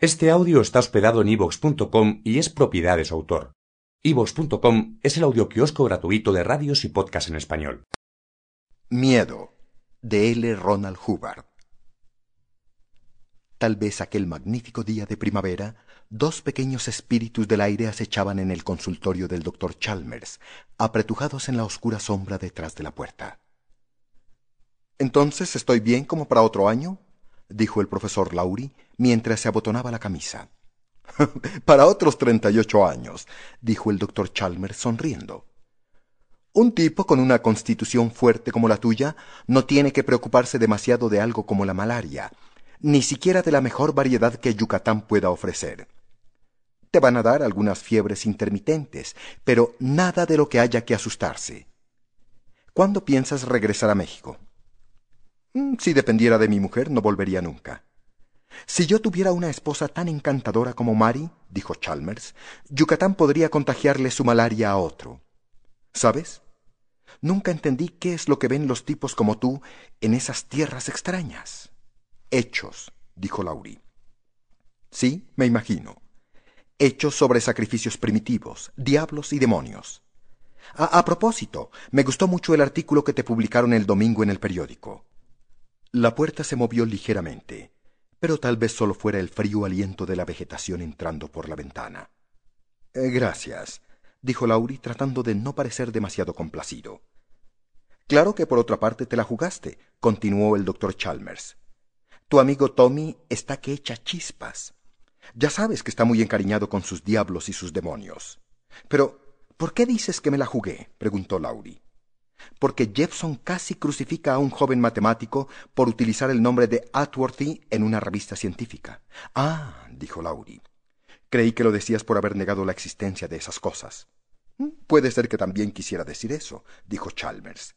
Este audio está hospedado en ivox.com y es propiedad de su autor. ivox.com es el audioquiosco gratuito de radios y podcasts en español. Miedo, de L. Ronald Hubbard. Tal vez aquel magnífico día de primavera, dos pequeños espíritus del aire acechaban en el consultorio del doctor Chalmers, apretujados en la oscura sombra detrás de la puerta. Entonces, ¿estoy bien como para otro año? dijo el profesor Laurie mientras se abotonaba la camisa. Para otros treinta y ocho años, dijo el doctor Chalmers sonriendo. Un tipo con una constitución fuerte como la tuya no tiene que preocuparse demasiado de algo como la malaria, ni siquiera de la mejor variedad que Yucatán pueda ofrecer. Te van a dar algunas fiebres intermitentes, pero nada de lo que haya que asustarse. ¿Cuándo piensas regresar a México? Mm, si dependiera de mi mujer, no volvería nunca. Si yo tuviera una esposa tan encantadora como Mari, dijo Chalmers, Yucatán podría contagiarle su malaria a otro. ¿Sabes? Nunca entendí qué es lo que ven los tipos como tú en esas tierras extrañas. Hechos, dijo Laurie. Sí, me imagino. Hechos sobre sacrificios primitivos, diablos y demonios. A, a propósito, me gustó mucho el artículo que te publicaron el domingo en el periódico. La puerta se movió ligeramente pero tal vez solo fuera el frío aliento de la vegetación entrando por la ventana. Eh, gracias, dijo Laurie tratando de no parecer demasiado complacido. Claro que por otra parte te la jugaste, continuó el doctor Chalmers. Tu amigo Tommy está que echa chispas. Ya sabes que está muy encariñado con sus diablos y sus demonios. Pero, ¿por qué dices que me la jugué? preguntó Laurie porque Jepson casi crucifica a un joven matemático por utilizar el nombre de Atworthy en una revista científica. Ah, dijo Laurie. Creí que lo decías por haber negado la existencia de esas cosas. Mm, puede ser que también quisiera decir eso, dijo Chalmers.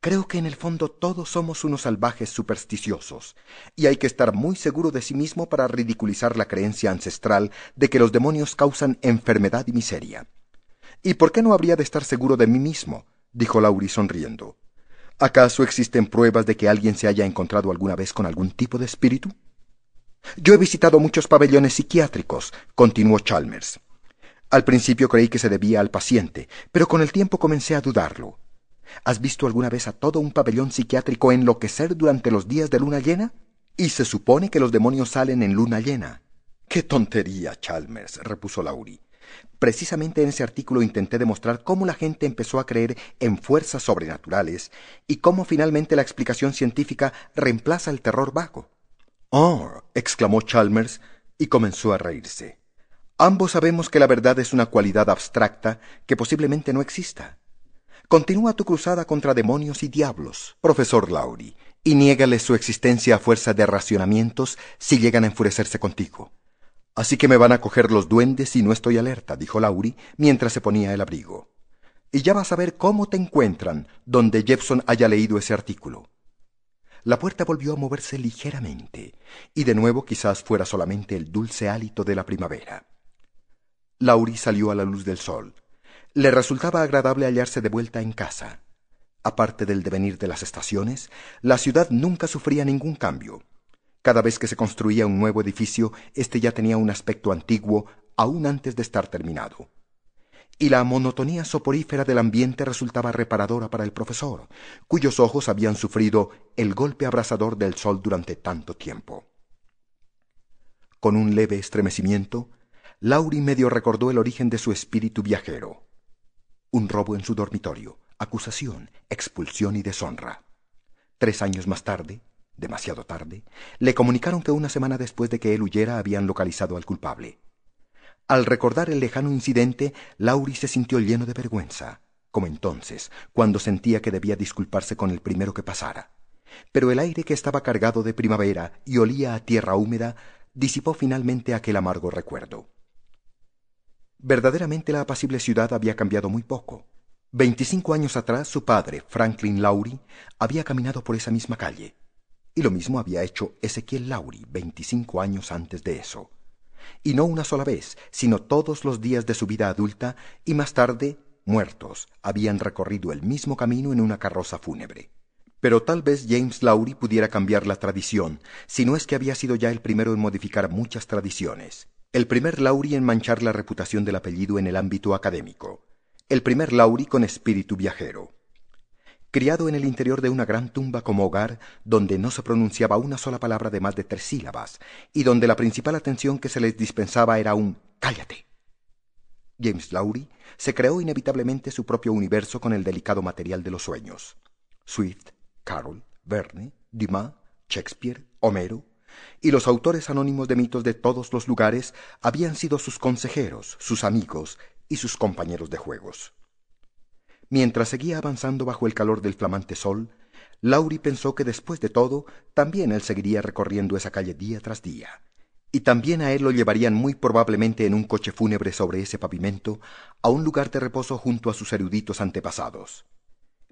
Creo que en el fondo todos somos unos salvajes supersticiosos, y hay que estar muy seguro de sí mismo para ridiculizar la creencia ancestral de que los demonios causan enfermedad y miseria. ¿Y por qué no habría de estar seguro de mí mismo? Dijo Laurie sonriendo. ¿Acaso existen pruebas de que alguien se haya encontrado alguna vez con algún tipo de espíritu? Yo he visitado muchos pabellones psiquiátricos, continuó Chalmers. Al principio creí que se debía al paciente, pero con el tiempo comencé a dudarlo. ¿Has visto alguna vez a todo un pabellón psiquiátrico enloquecer durante los días de luna llena? Y se supone que los demonios salen en luna llena. ¡Qué tontería, Chalmers! repuso Laurie. Precisamente en ese artículo intenté demostrar cómo la gente empezó a creer en fuerzas sobrenaturales y cómo finalmente la explicación científica reemplaza el terror vago. Oh, exclamó Chalmers y comenzó a reírse. Ambos sabemos que la verdad es una cualidad abstracta que posiblemente no exista. Continúa tu cruzada contra demonios y diablos, profesor Laurie, y niégales su existencia a fuerza de racionamientos si llegan a enfurecerse contigo. Así que me van a coger los duendes si no estoy alerta, dijo Laurie mientras se ponía el abrigo. Y ya vas a ver cómo te encuentran donde Jepson haya leído ese artículo. La puerta volvió a moverse ligeramente, y de nuevo quizás fuera solamente el dulce hálito de la primavera. Laurie salió a la luz del sol. Le resultaba agradable hallarse de vuelta en casa. Aparte del devenir de las estaciones, la ciudad nunca sufría ningún cambio. Cada vez que se construía un nuevo edificio, éste ya tenía un aspecto antiguo aún antes de estar terminado. Y la monotonía soporífera del ambiente resultaba reparadora para el profesor, cuyos ojos habían sufrido el golpe abrasador del sol durante tanto tiempo. Con un leve estremecimiento, Lauri medio recordó el origen de su espíritu viajero. Un robo en su dormitorio, acusación, expulsión y deshonra. Tres años más tarde, demasiado tarde, le comunicaron que una semana después de que él huyera habían localizado al culpable. Al recordar el lejano incidente, Laurie se sintió lleno de vergüenza, como entonces, cuando sentía que debía disculparse con el primero que pasara. Pero el aire que estaba cargado de primavera y olía a tierra húmeda disipó finalmente aquel amargo recuerdo. Verdaderamente la apacible ciudad había cambiado muy poco. Veinticinco años atrás su padre, Franklin Lowry, había caminado por esa misma calle. Y lo mismo había hecho Ezequiel Lowry veinticinco años antes de eso. Y no una sola vez, sino todos los días de su vida adulta y más tarde, muertos, habían recorrido el mismo camino en una carroza fúnebre. Pero tal vez James Lowry pudiera cambiar la tradición, si no es que había sido ya el primero en modificar muchas tradiciones. El primer Lowry en manchar la reputación del apellido en el ámbito académico. El primer Lowry con espíritu viajero. Criado en el interior de una gran tumba como hogar, donde no se pronunciaba una sola palabra de más de tres sílabas, y donde la principal atención que se les dispensaba era un cállate. James Lowry se creó inevitablemente su propio universo con el delicado material de los sueños. Swift, Carroll, Verne, Dumas, Shakespeare, Homero, y los autores anónimos de mitos de todos los lugares habían sido sus consejeros, sus amigos y sus compañeros de juegos. Mientras seguía avanzando bajo el calor del flamante sol, Laurie pensó que después de todo también él seguiría recorriendo esa calle día tras día, y también a él lo llevarían muy probablemente en un coche fúnebre sobre ese pavimento a un lugar de reposo junto a sus eruditos antepasados.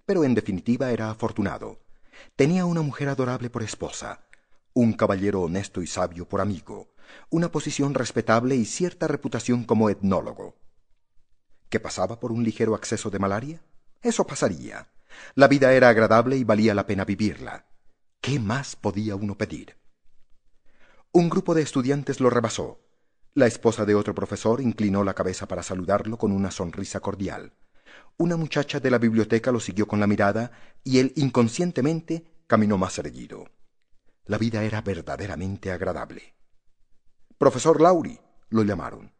Pero en definitiva era afortunado. Tenía una mujer adorable por esposa, un caballero honesto y sabio por amigo, una posición respetable y cierta reputación como etnólogo. ¿Que pasaba por un ligero acceso de malaria? Eso pasaría. La vida era agradable y valía la pena vivirla. ¿Qué más podía uno pedir? Un grupo de estudiantes lo rebasó. La esposa de otro profesor inclinó la cabeza para saludarlo con una sonrisa cordial. Una muchacha de la biblioteca lo siguió con la mirada y él inconscientemente caminó más erguido. La vida era verdaderamente agradable. Profesor Lauri, lo llamaron.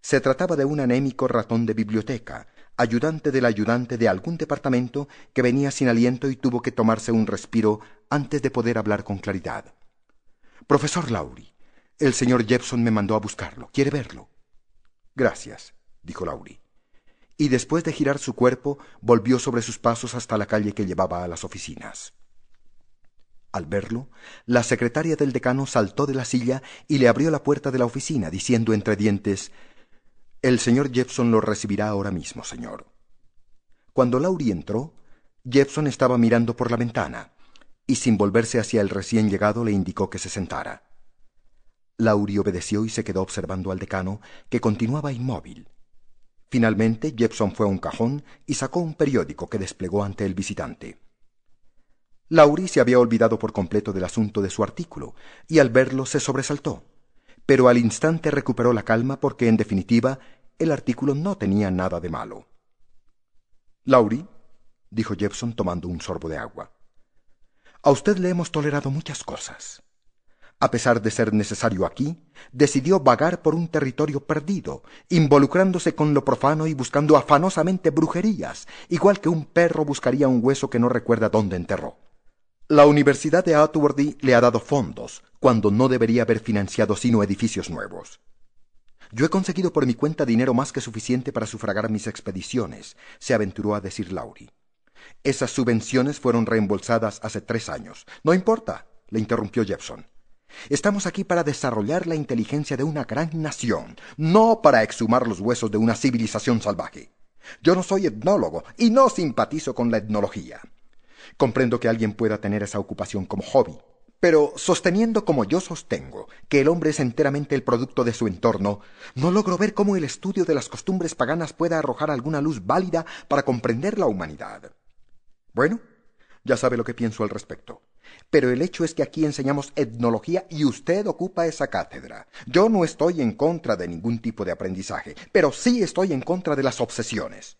Se trataba de un anémico ratón de biblioteca, ayudante del ayudante de algún departamento que venía sin aliento y tuvo que tomarse un respiro antes de poder hablar con claridad. Profesor Lauri, el señor Jepson me mandó a buscarlo. ¿Quiere verlo? Gracias, dijo Lauri. Y después de girar su cuerpo, volvió sobre sus pasos hasta la calle que llevaba a las oficinas. Al verlo, la secretaria del decano saltó de la silla y le abrió la puerta de la oficina, diciendo entre dientes El señor Jepson lo recibirá ahora mismo, señor. Cuando Laurie entró, Jepson estaba mirando por la ventana, y sin volverse hacia el recién llegado le indicó que se sentara. Laurie obedeció y se quedó observando al decano, que continuaba inmóvil. Finalmente, Jepson fue a un cajón y sacó un periódico que desplegó ante el visitante. Laurie se había olvidado por completo del asunto de su artículo, y al verlo se sobresaltó. Pero al instante recuperó la calma porque, en definitiva, el artículo no tenía nada de malo. Laurie, dijo Jepson tomando un sorbo de agua, a usted le hemos tolerado muchas cosas. A pesar de ser necesario aquí, decidió vagar por un territorio perdido, involucrándose con lo profano y buscando afanosamente brujerías, igual que un perro buscaría un hueso que no recuerda dónde enterró. La Universidad de Atworthy le ha dado fondos, cuando no debería haber financiado sino edificios nuevos. Yo he conseguido por mi cuenta dinero más que suficiente para sufragar mis expediciones, se aventuró a decir Laurie. Esas subvenciones fueron reembolsadas hace tres años. No importa, le interrumpió Jepson. Estamos aquí para desarrollar la inteligencia de una gran nación, no para exhumar los huesos de una civilización salvaje. Yo no soy etnólogo y no simpatizo con la etnología. Comprendo que alguien pueda tener esa ocupación como hobby, pero sosteniendo como yo sostengo que el hombre es enteramente el producto de su entorno, no logro ver cómo el estudio de las costumbres paganas pueda arrojar alguna luz válida para comprender la humanidad. Bueno, ya sabe lo que pienso al respecto. Pero el hecho es que aquí enseñamos etnología y usted ocupa esa cátedra. Yo no estoy en contra de ningún tipo de aprendizaje, pero sí estoy en contra de las obsesiones.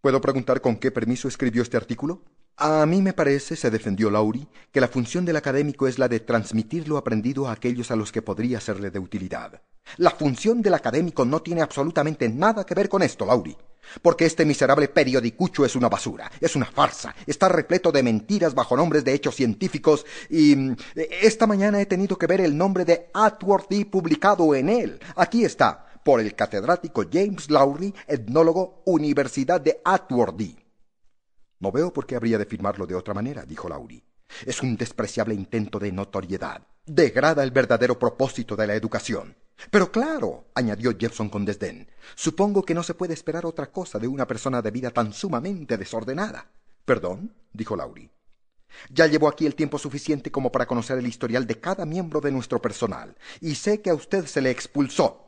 ¿Puedo preguntar con qué permiso escribió este artículo? A mí me parece, se defendió Laurie, que la función del académico es la de transmitir lo aprendido a aquellos a los que podría serle de utilidad. La función del académico no tiene absolutamente nada que ver con esto, Laurie. Porque este miserable periodicucho es una basura, es una farsa, está repleto de mentiras bajo nombres de hechos científicos y mm, esta mañana he tenido que ver el nombre de Atworthy publicado en él. Aquí está, por el catedrático James Lowry, etnólogo, Universidad de Atworthy. No veo por qué habría de firmarlo de otra manera, dijo Laurie. Es un despreciable intento de notoriedad. Degrada el verdadero propósito de la educación. Pero claro, añadió Jefferson con desdén, supongo que no se puede esperar otra cosa de una persona de vida tan sumamente desordenada. Perdón, dijo Laurie. Ya llevo aquí el tiempo suficiente como para conocer el historial de cada miembro de nuestro personal, y sé que a usted se le expulsó.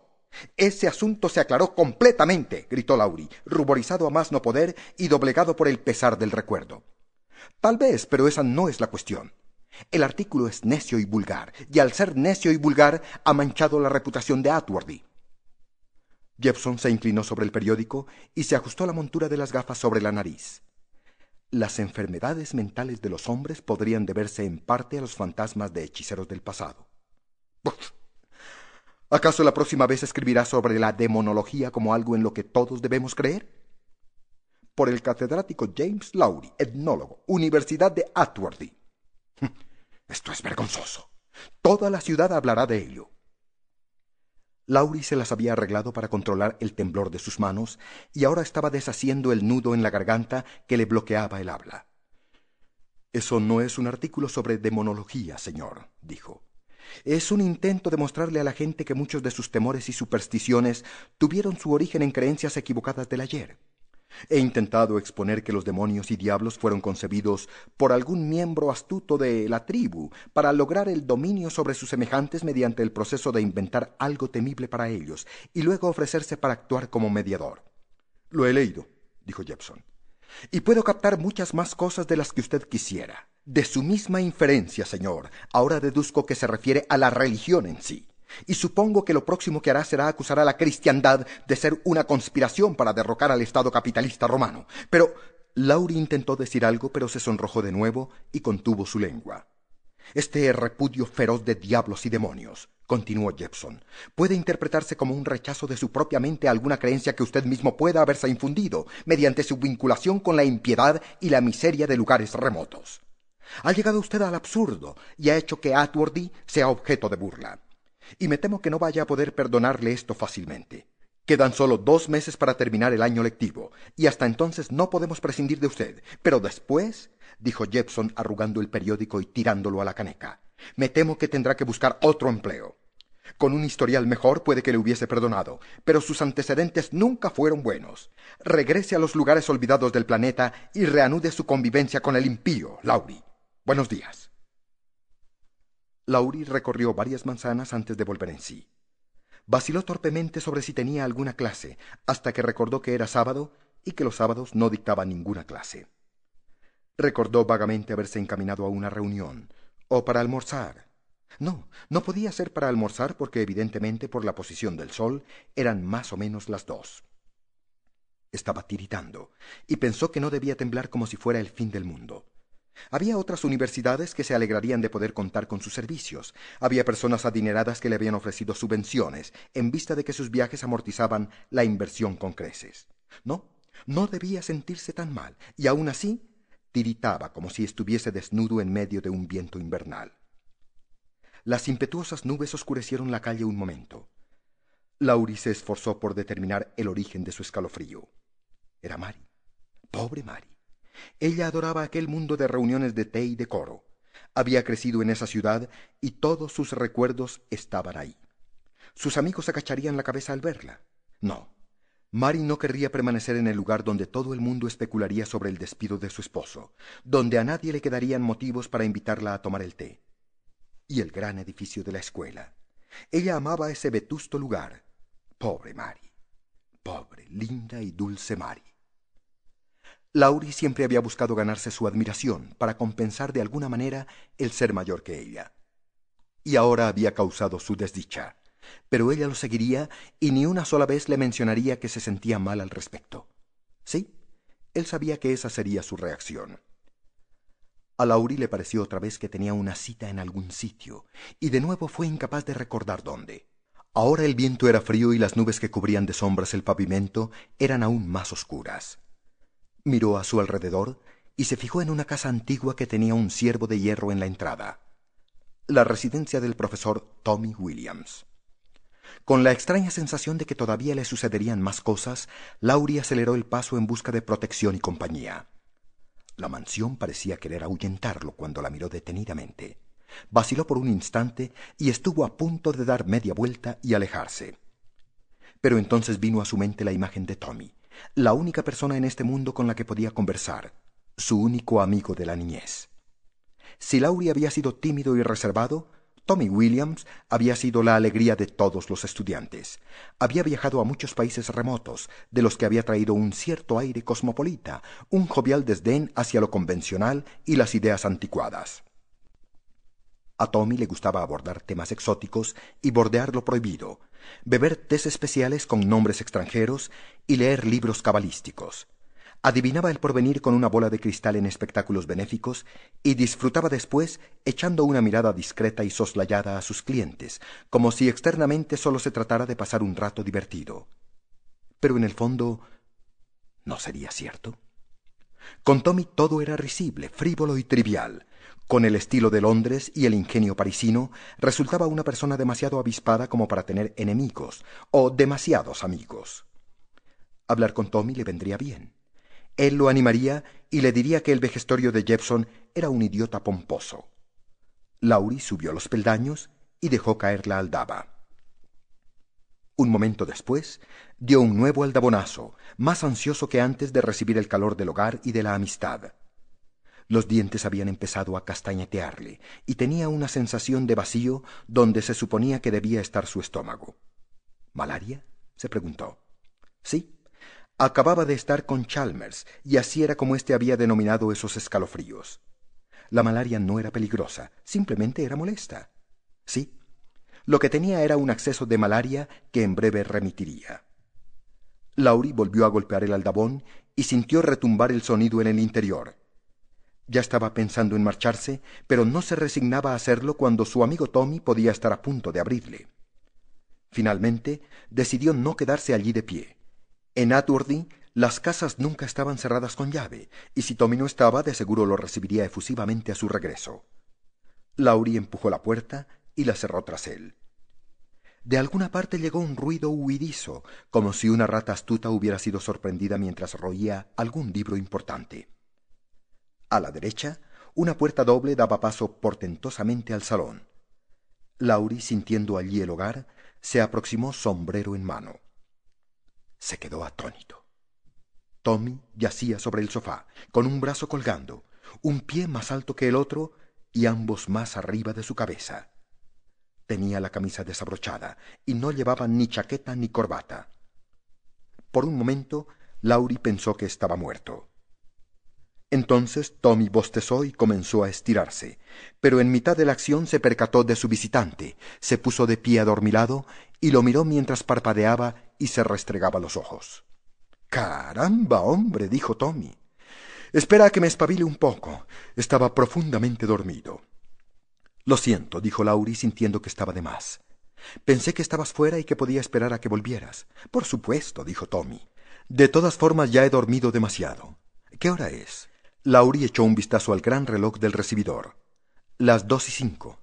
Ese asunto se aclaró completamente, gritó Laurie, ruborizado a más no poder y doblegado por el pesar del recuerdo. Tal vez, pero esa no es la cuestión. El artículo es necio y vulgar, y al ser necio y vulgar ha manchado la reputación de Atworthy. Jepson se inclinó sobre el periódico y se ajustó la montura de las gafas sobre la nariz. Las enfermedades mentales de los hombres podrían deberse en parte a los fantasmas de hechiceros del pasado. ¿Acaso la próxima vez escribirá sobre la demonología como algo en lo que todos debemos creer? Por el catedrático James Lowry, etnólogo, Universidad de Atworthy. Esto es vergonzoso. Toda la ciudad hablará de ello. Laurie se las había arreglado para controlar el temblor de sus manos y ahora estaba deshaciendo el nudo en la garganta que le bloqueaba el habla. Eso no es un artículo sobre demonología, señor, dijo. Es un intento de mostrarle a la gente que muchos de sus temores y supersticiones tuvieron su origen en creencias equivocadas del ayer. He intentado exponer que los demonios y diablos fueron concebidos por algún miembro astuto de la tribu para lograr el dominio sobre sus semejantes mediante el proceso de inventar algo temible para ellos y luego ofrecerse para actuar como mediador. Lo he leído, dijo Jepson, y puedo captar muchas más cosas de las que usted quisiera. De su misma inferencia, señor, ahora deduzco que se refiere a la religión en sí y supongo que lo próximo que hará será acusar a la cristiandad de ser una conspiración para derrocar al Estado capitalista romano. Pero Lauri intentó decir algo, pero se sonrojó de nuevo y contuvo su lengua. Este repudio feroz de diablos y demonios, continuó Jepson, puede interpretarse como un rechazo de su propia mente a alguna creencia que usted mismo pueda haberse infundido, mediante su vinculación con la impiedad y la miseria de lugares remotos. Ha llegado usted al absurdo y ha hecho que Atworthy sea objeto de burla y me temo que no vaya a poder perdonarle esto fácilmente. Quedan solo dos meses para terminar el año lectivo, y hasta entonces no podemos prescindir de usted. Pero después, dijo Jepson arrugando el periódico y tirándolo a la caneca, me temo que tendrá que buscar otro empleo. Con un historial mejor puede que le hubiese perdonado, pero sus antecedentes nunca fueron buenos. Regrese a los lugares olvidados del planeta y reanude su convivencia con el impío, Laurie. Buenos días. Laurie recorrió varias manzanas antes de volver en sí. Vaciló torpemente sobre si tenía alguna clase, hasta que recordó que era sábado y que los sábados no dictaba ninguna clase. Recordó vagamente haberse encaminado a una reunión, o para almorzar. No, no podía ser para almorzar porque evidentemente por la posición del sol eran más o menos las dos. Estaba tiritando, y pensó que no debía temblar como si fuera el fin del mundo. Había otras universidades que se alegrarían de poder contar con sus servicios. Había personas adineradas que le habían ofrecido subvenciones, en vista de que sus viajes amortizaban la inversión con creces. No, no debía sentirse tan mal, y aun así tiritaba como si estuviese desnudo en medio de un viento invernal. Las impetuosas nubes oscurecieron la calle un momento. Lauri se esforzó por determinar el origen de su escalofrío. Era Mari. Pobre Mari. Ella adoraba aquel mundo de reuniones de té y de coro. Había crecido en esa ciudad y todos sus recuerdos estaban ahí. Sus amigos acacharían la cabeza al verla. No. Mari no querría permanecer en el lugar donde todo el mundo especularía sobre el despido de su esposo, donde a nadie le quedarían motivos para invitarla a tomar el té. Y el gran edificio de la escuela. Ella amaba ese vetusto lugar. Pobre Mari. Pobre, linda y dulce Mari. Laurie siempre había buscado ganarse su admiración para compensar de alguna manera el ser mayor que ella. Y ahora había causado su desdicha. Pero ella lo seguiría y ni una sola vez le mencionaría que se sentía mal al respecto. Sí, él sabía que esa sería su reacción. A Laurie le pareció otra vez que tenía una cita en algún sitio, y de nuevo fue incapaz de recordar dónde. Ahora el viento era frío y las nubes que cubrían de sombras el pavimento eran aún más oscuras. Miró a su alrededor y se fijó en una casa antigua que tenía un ciervo de hierro en la entrada. La residencia del profesor Tommy Williams. Con la extraña sensación de que todavía le sucederían más cosas, Laurie aceleró el paso en busca de protección y compañía. La mansión parecía querer ahuyentarlo cuando la miró detenidamente. Vaciló por un instante y estuvo a punto de dar media vuelta y alejarse. Pero entonces vino a su mente la imagen de Tommy, la única persona en este mundo con la que podía conversar, su único amigo de la niñez. Si Laurie había sido tímido y reservado, Tommy Williams había sido la alegría de todos los estudiantes. Había viajado a muchos países remotos, de los que había traído un cierto aire cosmopolita, un jovial desdén hacia lo convencional y las ideas anticuadas. A Tommy le gustaba abordar temas exóticos y bordear lo prohibido, beber tés especiales con nombres extranjeros y leer libros cabalísticos adivinaba el porvenir con una bola de cristal en espectáculos benéficos y disfrutaba después echando una mirada discreta y soslayada a sus clientes, como si externamente solo se tratara de pasar un rato divertido. Pero en el fondo, ¿no sería cierto? Con Tommy todo era risible, frívolo y trivial. Con el estilo de Londres y el ingenio parisino, resultaba una persona demasiado avispada como para tener enemigos, o demasiados amigos. Hablar con Tommy le vendría bien. Él lo animaría y le diría que el vejestorio de Jepson era un idiota pomposo. Laurie subió los peldaños y dejó caer la aldaba. Un momento después, dio un nuevo aldabonazo, más ansioso que antes de recibir el calor del hogar y de la amistad. Los dientes habían empezado a castañetearle, y tenía una sensación de vacío donde se suponía que debía estar su estómago. ¿Malaria? se preguntó. Sí, Acababa de estar con Chalmers, y así era como éste había denominado esos escalofríos. La malaria no era peligrosa, simplemente era molesta. Sí, lo que tenía era un acceso de malaria que en breve remitiría. Laurie volvió a golpear el aldabón y sintió retumbar el sonido en el interior. Ya estaba pensando en marcharse, pero no se resignaba a hacerlo cuando su amigo Tommy podía estar a punto de abrirle. Finalmente, decidió no quedarse allí de pie. En las casas nunca estaban cerradas con llave, y si Tommy no estaba, de seguro lo recibiría efusivamente a su regreso. Laurie empujó la puerta y la cerró tras él. De alguna parte llegó un ruido huidizo, como si una rata astuta hubiera sido sorprendida mientras roía algún libro importante. A la derecha, una puerta doble daba paso portentosamente al salón. Laurie, sintiendo allí el hogar, se aproximó sombrero en mano se quedó atónito. Tommy yacía sobre el sofá, con un brazo colgando, un pie más alto que el otro y ambos más arriba de su cabeza. Tenía la camisa desabrochada y no llevaba ni chaqueta ni corbata. Por un momento, Laurie pensó que estaba muerto. Entonces Tommy bostezó y comenzó a estirarse, pero en mitad de la acción se percató de su visitante, se puso de pie adormilado y lo miró mientras parpadeaba y se restregaba los ojos. Caramba, hombre, dijo Tommy. Espera a que me espabile un poco. Estaba profundamente dormido. Lo siento, dijo Laurie, sintiendo que estaba de más. Pensé que estabas fuera y que podía esperar a que volvieras. Por supuesto, dijo Tommy. De todas formas ya he dormido demasiado. ¿Qué hora es? Laurie echó un vistazo al gran reloj del recibidor. Las dos y cinco.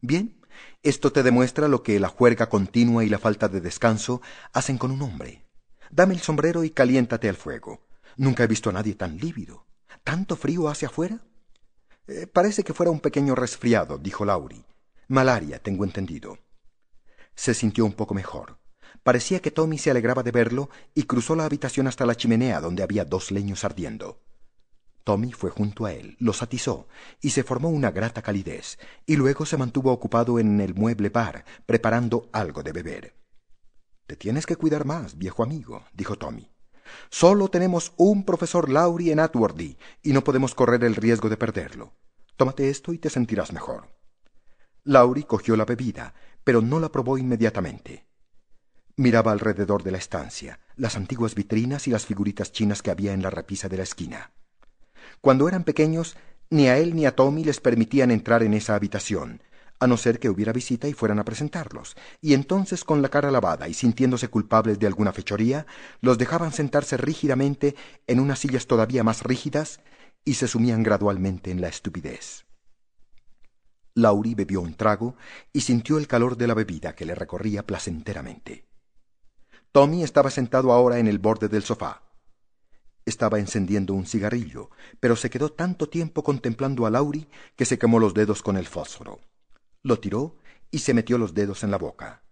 Bien, esto te demuestra lo que la juerga continua y la falta de descanso hacen con un hombre. Dame el sombrero y caliéntate al fuego. Nunca he visto a nadie tan lívido. ¿Tanto frío hace afuera? Eh, parece que fuera un pequeño resfriado, dijo Laurie. Malaria, tengo entendido. Se sintió un poco mejor. Parecía que Tommy se alegraba de verlo y cruzó la habitación hasta la chimenea donde había dos leños ardiendo. Tommy fue junto a él, los atizó, y se formó una grata calidez, y luego se mantuvo ocupado en el mueble bar, preparando algo de beber. Te tienes que cuidar más, viejo amigo, dijo Tommy. Solo tenemos un profesor Laurie en Atworthy, y no podemos correr el riesgo de perderlo. Tómate esto y te sentirás mejor. Laurie cogió la bebida, pero no la probó inmediatamente. Miraba alrededor de la estancia, las antiguas vitrinas y las figuritas chinas que había en la repisa de la esquina. Cuando eran pequeños, ni a él ni a Tommy les permitían entrar en esa habitación, a no ser que hubiera visita y fueran a presentarlos, y entonces con la cara lavada y sintiéndose culpables de alguna fechoría, los dejaban sentarse rígidamente en unas sillas todavía más rígidas y se sumían gradualmente en la estupidez. Laurie bebió un trago y sintió el calor de la bebida que le recorría placenteramente. Tommy estaba sentado ahora en el borde del sofá, estaba encendiendo un cigarrillo, pero se quedó tanto tiempo contemplando a Laurie que se quemó los dedos con el fósforo. Lo tiró y se metió los dedos en la boca.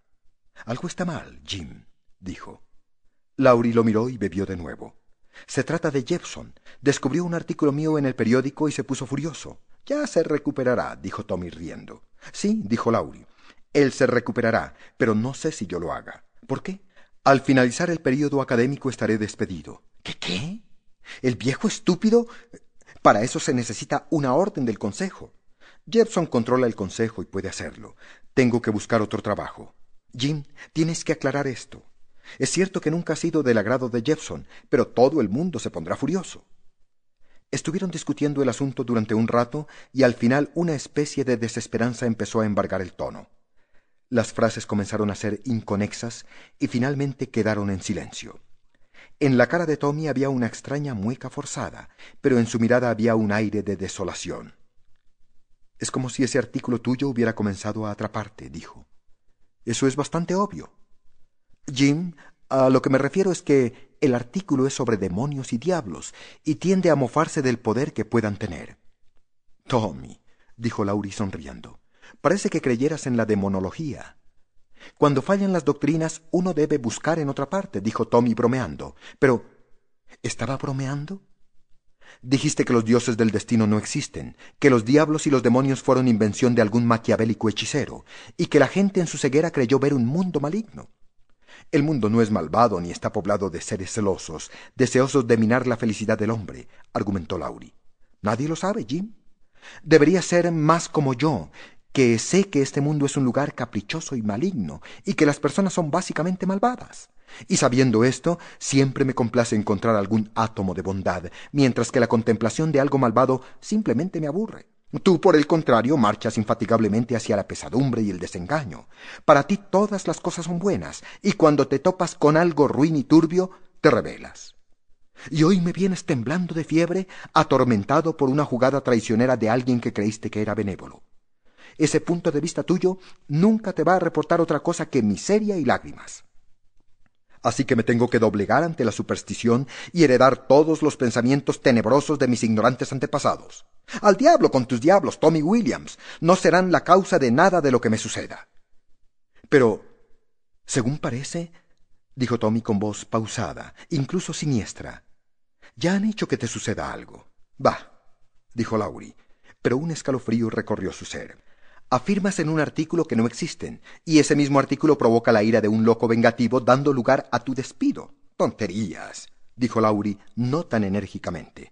Algo está mal, Jim, dijo. Laurie lo miró y bebió de nuevo. Se trata de Jepson. Descubrió un artículo mío en el periódico y se puso furioso. Ya se recuperará, dijo Tommy riendo. Sí, dijo Laurie. Él se recuperará, pero no sé si yo lo haga. ¿Por qué? Al finalizar el período académico estaré despedido. ¿Qué qué? ¿El viejo estúpido? Para eso se necesita una orden del consejo. Jepson controla el consejo y puede hacerlo. Tengo que buscar otro trabajo. Jim, tienes que aclarar esto. Es cierto que nunca ha sido del agrado de Jepson, pero todo el mundo se pondrá furioso. Estuvieron discutiendo el asunto durante un rato y al final una especie de desesperanza empezó a embargar el tono. Las frases comenzaron a ser inconexas y finalmente quedaron en silencio. En la cara de Tommy había una extraña mueca forzada, pero en su mirada había un aire de desolación. Es como si ese artículo tuyo hubiera comenzado a atraparte, dijo. Eso es bastante obvio. Jim, a lo que me refiero es que el artículo es sobre demonios y diablos y tiende a mofarse del poder que puedan tener. Tommy, dijo Laurie sonriendo, parece que creyeras en la demonología. Cuando fallan las doctrinas, uno debe buscar en otra parte, dijo Tommy bromeando. Pero, ¿estaba bromeando? Dijiste que los dioses del destino no existen, que los diablos y los demonios fueron invención de algún maquiavélico hechicero, y que la gente en su ceguera creyó ver un mundo maligno. El mundo no es malvado ni está poblado de seres celosos, deseosos de minar la felicidad del hombre, argumentó Laurie. Nadie lo sabe, Jim. Debería ser más como yo, que sé que este mundo es un lugar caprichoso y maligno, y que las personas son básicamente malvadas. Y sabiendo esto, siempre me complace encontrar algún átomo de bondad, mientras que la contemplación de algo malvado simplemente me aburre. Tú, por el contrario, marchas infatigablemente hacia la pesadumbre y el desengaño. Para ti todas las cosas son buenas, y cuando te topas con algo ruin y turbio, te rebelas. Y hoy me vienes temblando de fiebre, atormentado por una jugada traicionera de alguien que creíste que era benévolo. Ese punto de vista tuyo nunca te va a reportar otra cosa que miseria y lágrimas. Así que me tengo que doblegar ante la superstición y heredar todos los pensamientos tenebrosos de mis ignorantes antepasados. Al diablo con tus diablos, Tommy Williams. No serán la causa de nada de lo que me suceda. Pero, según parece, dijo Tommy con voz pausada, incluso siniestra, ya han hecho que te suceda algo. Bah, dijo Laurie, pero un escalofrío recorrió su ser. Afirmas en un artículo que no existen, y ese mismo artículo provoca la ira de un loco vengativo dando lugar a tu despido. Tonterías, dijo Laurie, no tan enérgicamente.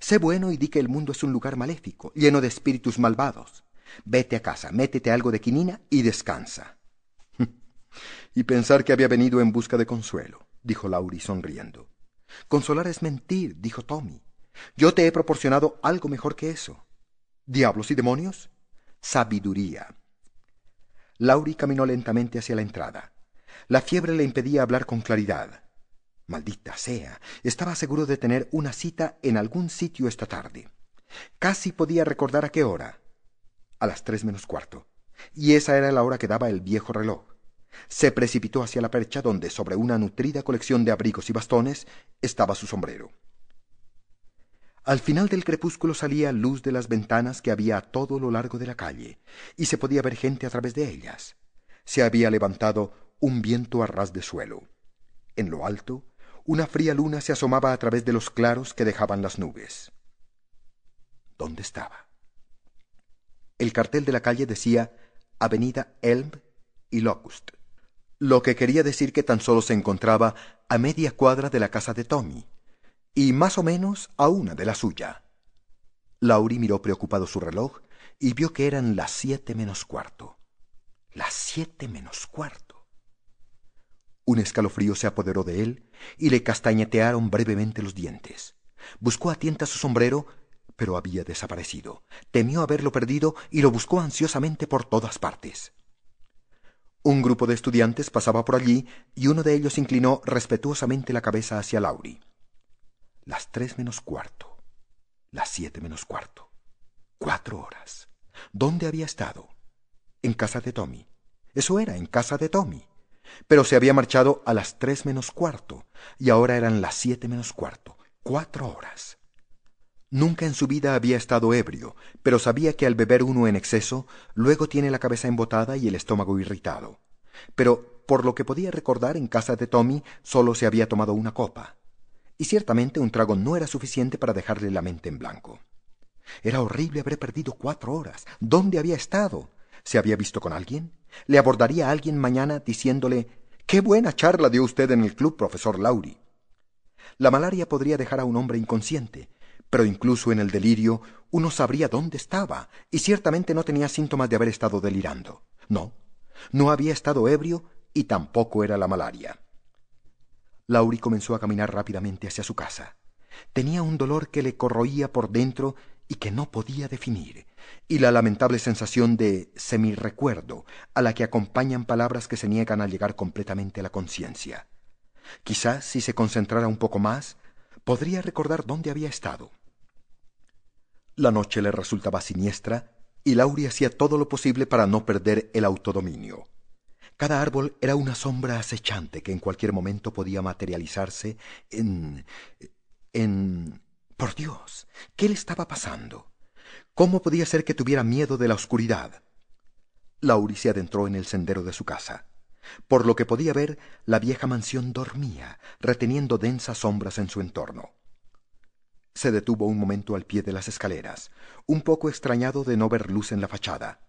Sé bueno y di que el mundo es un lugar maléfico, lleno de espíritus malvados. Vete a casa, métete algo de quinina y descansa. y pensar que había venido en busca de consuelo, dijo Laurie sonriendo. Consolar es mentir, dijo Tommy. Yo te he proporcionado algo mejor que eso. ¿Diablos y demonios? Sabiduría. Laurie caminó lentamente hacia la entrada. La fiebre le impedía hablar con claridad. Maldita sea, estaba seguro de tener una cita en algún sitio esta tarde. Casi podía recordar a qué hora. A las tres menos cuarto. Y esa era la hora que daba el viejo reloj. Se precipitó hacia la percha donde, sobre una nutrida colección de abrigos y bastones, estaba su sombrero. Al final del crepúsculo salía luz de las ventanas que había a todo lo largo de la calle, y se podía ver gente a través de ellas. Se había levantado un viento a ras de suelo. En lo alto, una fría luna se asomaba a través de los claros que dejaban las nubes. ¿Dónde estaba? El cartel de la calle decía Avenida Elm y Locust, lo que quería decir que tan solo se encontraba a media cuadra de la casa de Tommy, y más o menos a una de la suya. Laurie miró preocupado su reloj y vio que eran las siete menos cuarto. Las siete menos cuarto. Un escalofrío se apoderó de él y le castañetearon brevemente los dientes. Buscó a su sombrero, pero había desaparecido. Temió haberlo perdido y lo buscó ansiosamente por todas partes. Un grupo de estudiantes pasaba por allí y uno de ellos inclinó respetuosamente la cabeza hacia Laurie. Las tres menos cuarto. Las siete menos cuarto. Cuatro horas. ¿Dónde había estado? En casa de Tommy. Eso era, en casa de Tommy pero se había marchado a las tres menos cuarto, y ahora eran las siete menos cuarto, cuatro horas. Nunca en su vida había estado ebrio, pero sabía que al beber uno en exceso, luego tiene la cabeza embotada y el estómago irritado. Pero, por lo que podía recordar, en casa de Tommy solo se había tomado una copa. Y ciertamente un trago no era suficiente para dejarle la mente en blanco. Era horrible haber perdido cuatro horas. ¿Dónde había estado? ¿Se había visto con alguien? ¿Le abordaría a alguien mañana diciéndole Qué buena charla dio usted en el club, profesor Lauri? La malaria podría dejar a un hombre inconsciente, pero incluso en el delirio uno sabría dónde estaba, y ciertamente no tenía síntomas de haber estado delirando. No, no había estado ebrio y tampoco era la malaria. Lauri comenzó a caminar rápidamente hacia su casa. Tenía un dolor que le corroía por dentro y que no podía definir, y la lamentable sensación de semirrecuerdo a la que acompañan palabras que se niegan a llegar completamente a la conciencia. Quizás si se concentrara un poco más, podría recordar dónde había estado. La noche le resultaba siniestra y Lauri hacía todo lo posible para no perder el autodominio. Cada árbol era una sombra acechante que en cualquier momento podía materializarse en... en... Por Dios, ¿qué le estaba pasando? ¿Cómo podía ser que tuviera miedo de la oscuridad? Lauri se adentró en el sendero de su casa. Por lo que podía ver, la vieja mansión dormía, reteniendo densas sombras en su entorno. Se detuvo un momento al pie de las escaleras, un poco extrañado de no ver luz en la fachada.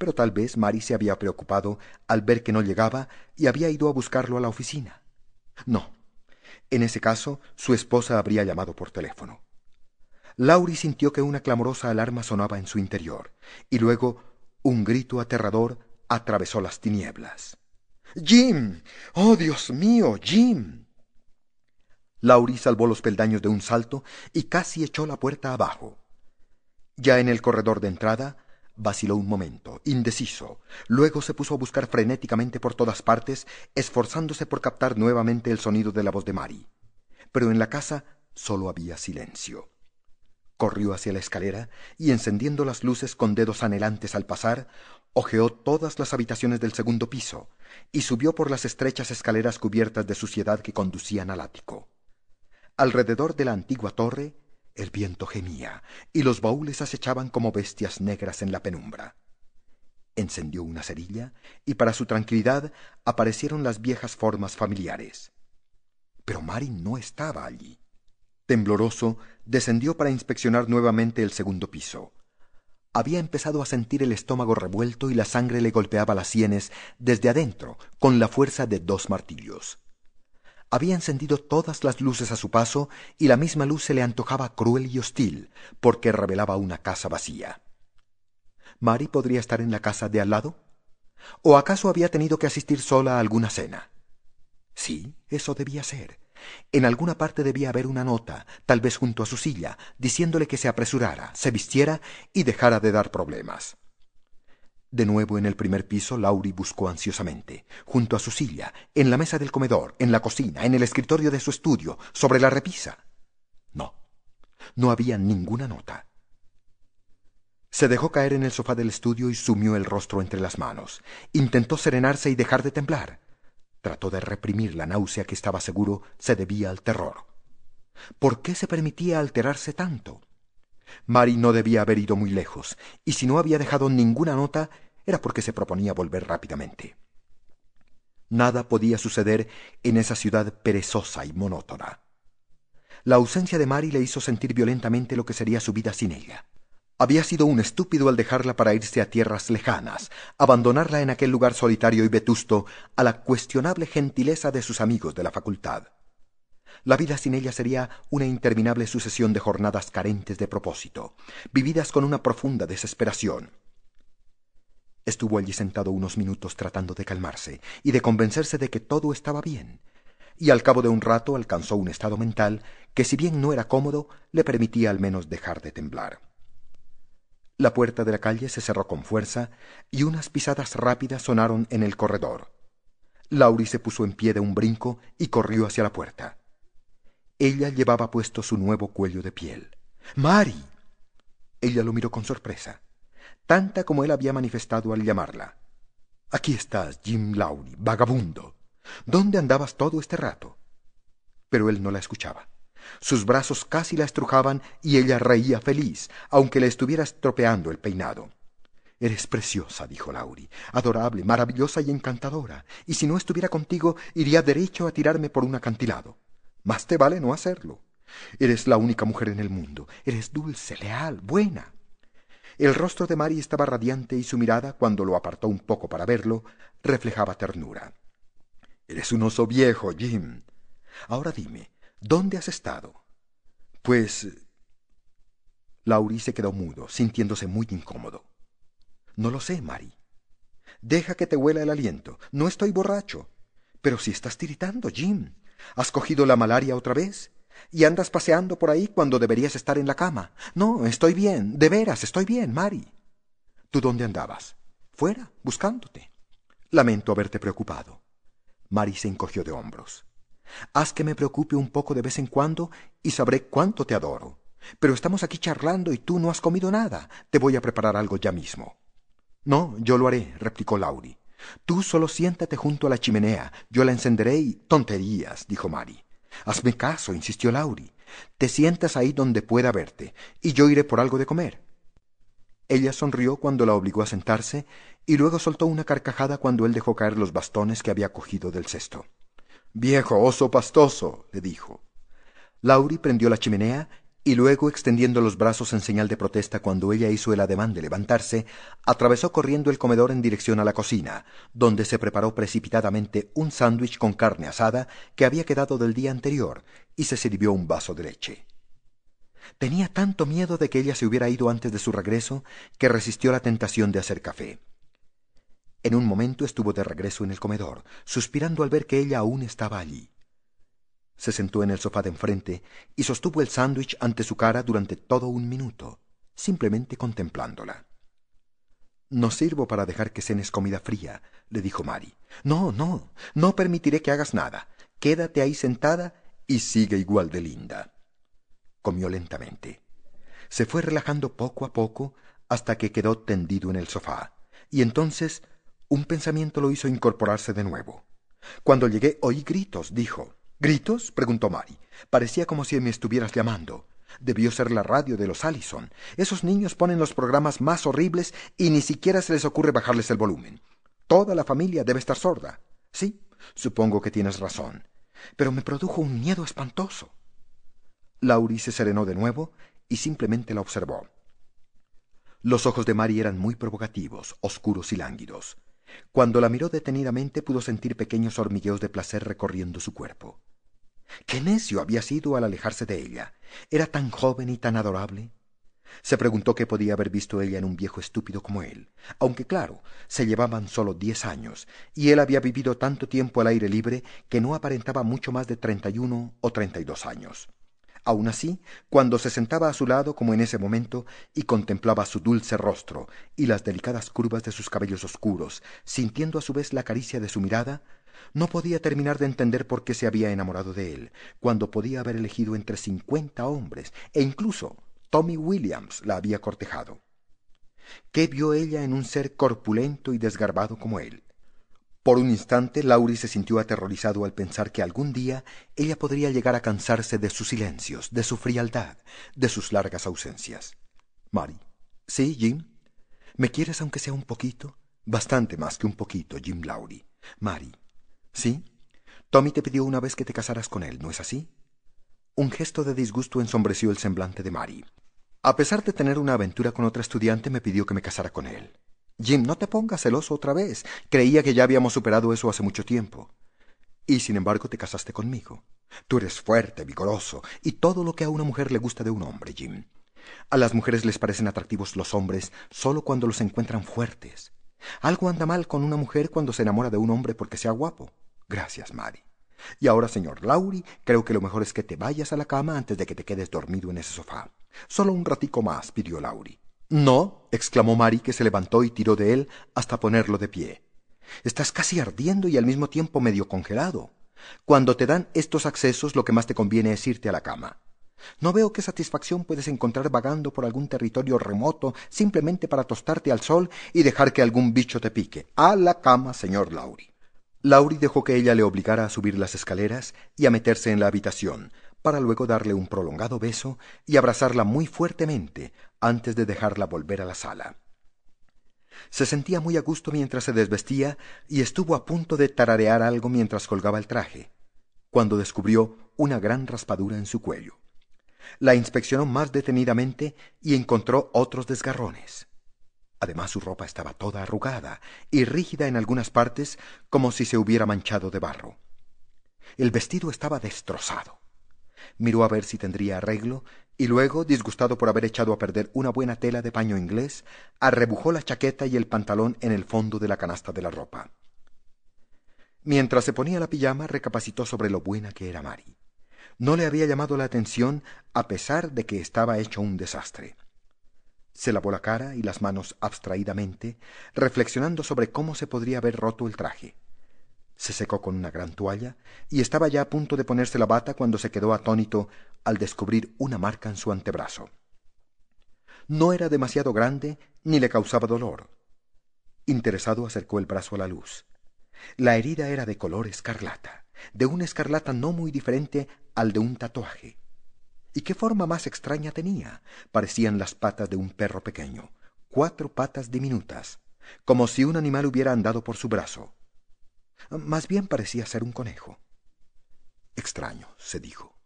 Pero tal vez Mary se había preocupado al ver que no llegaba y había ido a buscarlo a la oficina. No. En ese caso, su esposa habría llamado por teléfono. Laurie sintió que una clamorosa alarma sonaba en su interior, y luego un grito aterrador atravesó las tinieblas. Jim. Oh, Dios mío, Jim. Laurie salvó los peldaños de un salto y casi echó la puerta abajo. Ya en el corredor de entrada, vaciló un momento, indeciso. Luego se puso a buscar frenéticamente por todas partes, esforzándose por captar nuevamente el sonido de la voz de Mary. Pero en la casa solo había silencio. Corrió hacia la escalera y encendiendo las luces con dedos anhelantes al pasar, hojeó todas las habitaciones del segundo piso y subió por las estrechas escaleras cubiertas de suciedad que conducían al ático. Alrededor de la antigua torre el viento gemía y los baúles acechaban como bestias negras en la penumbra. Encendió una cerilla y para su tranquilidad aparecieron las viejas formas familiares. Pero Mari no estaba allí. Tembloroso, descendió para inspeccionar nuevamente el segundo piso. Había empezado a sentir el estómago revuelto y la sangre le golpeaba las sienes desde adentro con la fuerza de dos martillos. Había encendido todas las luces a su paso y la misma luz se le antojaba cruel y hostil porque revelaba una casa vacía. ¿Mary podría estar en la casa de al lado? ¿O acaso había tenido que asistir sola a alguna cena? Sí, eso debía ser. En alguna parte debía haber una nota, tal vez junto a su silla, diciéndole que se apresurara, se vistiera y dejara de dar problemas. De nuevo en el primer piso, Laurie buscó ansiosamente, junto a su silla, en la mesa del comedor, en la cocina, en el escritorio de su estudio, sobre la repisa. No, no había ninguna nota. Se dejó caer en el sofá del estudio y sumió el rostro entre las manos. Intentó serenarse y dejar de temblar. Trató de reprimir la náusea que estaba seguro se debía al terror. ¿Por qué se permitía alterarse tanto? Mary no debía haber ido muy lejos, y si no había dejado ninguna nota era porque se proponía volver rápidamente. Nada podía suceder en esa ciudad perezosa y monótona. La ausencia de Mary le hizo sentir violentamente lo que sería su vida sin ella. Había sido un estúpido al dejarla para irse a tierras lejanas, abandonarla en aquel lugar solitario y vetusto a la cuestionable gentileza de sus amigos de la facultad. La vida sin ella sería una interminable sucesión de jornadas carentes de propósito, vividas con una profunda desesperación. Estuvo allí sentado unos minutos tratando de calmarse y de convencerse de que todo estaba bien, y al cabo de un rato alcanzó un estado mental que si bien no era cómodo, le permitía al menos dejar de temblar. La puerta de la calle se cerró con fuerza y unas pisadas rápidas sonaron en el corredor. Lauri se puso en pie de un brinco y corrió hacia la puerta. Ella llevaba puesto su nuevo cuello de piel. ¡Mari! Ella lo miró con sorpresa, tanta como él había manifestado al llamarla. Aquí estás, Jim Lowry, vagabundo. ¿Dónde andabas todo este rato? Pero él no la escuchaba. Sus brazos casi la estrujaban y ella reía feliz, aunque le estuviera estropeando el peinado. Eres preciosa, dijo Lauri, adorable, maravillosa y encantadora, y si no estuviera contigo iría derecho a tirarme por un acantilado. Más te vale no hacerlo. Eres la única mujer en el mundo. Eres dulce, leal, buena. El rostro de Mary estaba radiante y su mirada, cuando lo apartó un poco para verlo, reflejaba ternura. Eres un oso viejo, Jim. Ahora dime, ¿dónde has estado? Pues... Laurie se quedó mudo, sintiéndose muy incómodo. No lo sé, Mary. Deja que te huela el aliento. No estoy borracho. Pero si estás tiritando, Jim. ¿Has cogido la malaria otra vez? y andas paseando por ahí cuando deberías estar en la cama. No, estoy bien, de veras, estoy bien, Mari. ¿Tú dónde andabas? Fuera, buscándote. Lamento haberte preocupado. Mari se encogió de hombros. Haz que me preocupe un poco de vez en cuando y sabré cuánto te adoro. Pero estamos aquí charlando y tú no has comido nada. Te voy a preparar algo ya mismo. No, yo lo haré, replicó Lauri. Tú solo siéntate junto a la chimenea, yo la encenderé y... tonterías, dijo Mari. Hazme caso, insistió Lauri. Te sientas ahí donde pueda verte, y yo iré por algo de comer. Ella sonrió cuando la obligó a sentarse, y luego soltó una carcajada cuando él dejó caer los bastones que había cogido del cesto. Viejo oso pastoso, le dijo. Lauri prendió la chimenea y luego, extendiendo los brazos en señal de protesta cuando ella hizo el ademán de levantarse, atravesó corriendo el comedor en dirección a la cocina, donde se preparó precipitadamente un sándwich con carne asada que había quedado del día anterior, y se sirvió un vaso de leche. Tenía tanto miedo de que ella se hubiera ido antes de su regreso que resistió la tentación de hacer café. En un momento estuvo de regreso en el comedor, suspirando al ver que ella aún estaba allí. Se sentó en el sofá de enfrente y sostuvo el sándwich ante su cara durante todo un minuto, simplemente contemplándola. No sirvo para dejar que cenes comida fría, le dijo Mari. No, no, no permitiré que hagas nada. Quédate ahí sentada y sigue igual de linda. Comió lentamente. Se fue relajando poco a poco hasta que quedó tendido en el sofá, y entonces un pensamiento lo hizo incorporarse de nuevo. Cuando llegué oí gritos, dijo. ¿Gritos? preguntó Mary. Parecía como si me estuvieras llamando. Debió ser la radio de los Allison. Esos niños ponen los programas más horribles y ni siquiera se les ocurre bajarles el volumen. Toda la familia debe estar sorda. Sí, supongo que tienes razón. Pero me produjo un miedo espantoso. Laurie se serenó de nuevo y simplemente la observó. Los ojos de Mary eran muy provocativos, oscuros y lánguidos. Cuando la miró detenidamente pudo sentir pequeños hormigueos de placer recorriendo su cuerpo. Qué necio había sido al alejarse de ella. Era tan joven y tan adorable. Se preguntó qué podía haber visto ella en un viejo estúpido como él, aunque claro, se llevaban solo diez años, y él había vivido tanto tiempo al aire libre que no aparentaba mucho más de treinta y uno o treinta y dos años. Aun así, cuando se sentaba a su lado como en ese momento y contemplaba su dulce rostro y las delicadas curvas de sus cabellos oscuros, sintiendo a su vez la caricia de su mirada, no podía terminar de entender por qué se había enamorado de él, cuando podía haber elegido entre cincuenta hombres, e incluso Tommy Williams la había cortejado. ¿Qué vio ella en un ser corpulento y desgarbado como él? Por un instante Laurie se sintió aterrorizado al pensar que algún día ella podría llegar a cansarse de sus silencios, de su frialdad, de sus largas ausencias. Mary. Sí, Jim. ¿Me quieres aunque sea un poquito? Bastante más que un poquito, Jim Laurie. Mary. ¿Sí? Tommy te pidió una vez que te casaras con él, ¿no es así? Un gesto de disgusto ensombreció el semblante de Mary. A pesar de tener una aventura con otra estudiante, me pidió que me casara con él. Jim, no te pongas celoso otra vez. Creía que ya habíamos superado eso hace mucho tiempo. Y sin embargo te casaste conmigo. Tú eres fuerte, vigoroso, y todo lo que a una mujer le gusta de un hombre, Jim. A las mujeres les parecen atractivos los hombres solo cuando los encuentran fuertes. Algo anda mal con una mujer cuando se enamora de un hombre porque sea guapo. Gracias, Mary. Y ahora, señor Laurie, creo que lo mejor es que te vayas a la cama antes de que te quedes dormido en ese sofá. Solo un ratico más, pidió Laurie. No, exclamó Mary, que se levantó y tiró de él hasta ponerlo de pie. Estás casi ardiendo y al mismo tiempo medio congelado. Cuando te dan estos accesos, lo que más te conviene es irte a la cama. No veo qué satisfacción puedes encontrar vagando por algún territorio remoto simplemente para tostarte al sol y dejar que algún bicho te pique. A la cama, señor Laurie. Laurie dejó que ella le obligara a subir las escaleras y a meterse en la habitación, para luego darle un prolongado beso y abrazarla muy fuertemente antes de dejarla volver a la sala. Se sentía muy a gusto mientras se desvestía y estuvo a punto de tararear algo mientras colgaba el traje, cuando descubrió una gran raspadura en su cuello. La inspeccionó más detenidamente y encontró otros desgarrones. Además su ropa estaba toda arrugada y rígida en algunas partes como si se hubiera manchado de barro. El vestido estaba destrozado. Miró a ver si tendría arreglo y luego, disgustado por haber echado a perder una buena tela de paño inglés, arrebujó la chaqueta y el pantalón en el fondo de la canasta de la ropa. Mientras se ponía la pijama, recapacitó sobre lo buena que era Mari. No le había llamado la atención a pesar de que estaba hecho un desastre. Se lavó la cara y las manos abstraídamente, reflexionando sobre cómo se podría haber roto el traje. Se secó con una gran toalla y estaba ya a punto de ponerse la bata cuando se quedó atónito al descubrir una marca en su antebrazo. No era demasiado grande ni le causaba dolor. Interesado acercó el brazo a la luz. La herida era de color escarlata, de una escarlata no muy diferente al de un tatuaje. ¿Y qué forma más extraña tenía? Parecían las patas de un perro pequeño, cuatro patas diminutas, como si un animal hubiera andado por su brazo. Más bien parecía ser un conejo. Extraño, se dijo.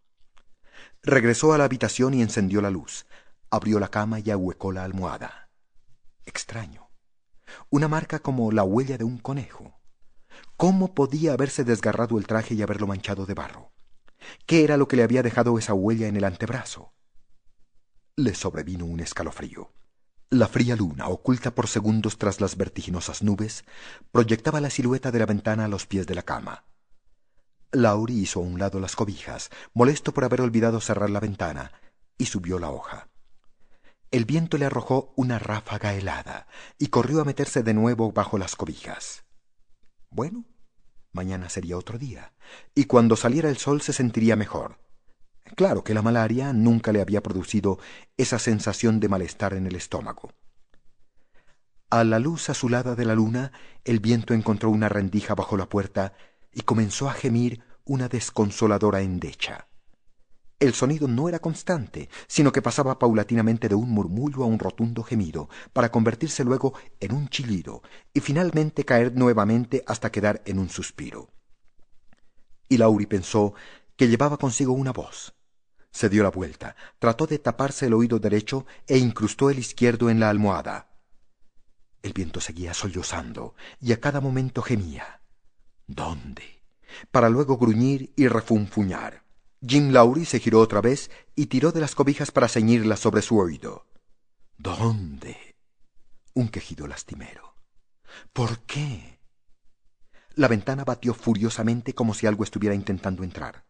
Regresó a la habitación y encendió la luz. Abrió la cama y ahuecó la almohada. Extraño. Una marca como la huella de un conejo. ¿Cómo podía haberse desgarrado el traje y haberlo manchado de barro? ¿Qué era lo que le había dejado esa huella en el antebrazo? Le sobrevino un escalofrío. La fría luna, oculta por segundos tras las vertiginosas nubes, proyectaba la silueta de la ventana a los pies de la cama. Lauri hizo a un lado las cobijas, molesto por haber olvidado cerrar la ventana, y subió la hoja. El viento le arrojó una ráfaga helada y corrió a meterse de nuevo bajo las cobijas. Bueno, mañana sería otro día, y cuando saliera el sol se sentiría mejor. Claro que la malaria nunca le había producido esa sensación de malestar en el estómago. A la luz azulada de la luna, el viento encontró una rendija bajo la puerta y comenzó a gemir una desconsoladora endecha. El sonido no era constante, sino que pasaba paulatinamente de un murmullo a un rotundo gemido, para convertirse luego en un chillido, y finalmente caer nuevamente hasta quedar en un suspiro. Y Lauri pensó que llevaba consigo una voz. Se dio la vuelta, trató de taparse el oído derecho e incrustó el izquierdo en la almohada. El viento seguía sollozando y a cada momento gemía. ¿Dónde? Para luego gruñir y refunfuñar. Jim Lowry se giró otra vez y tiró de las cobijas para ceñirlas sobre su oído. ¿Dónde? Un quejido lastimero. ¿Por qué? La ventana batió furiosamente como si algo estuviera intentando entrar.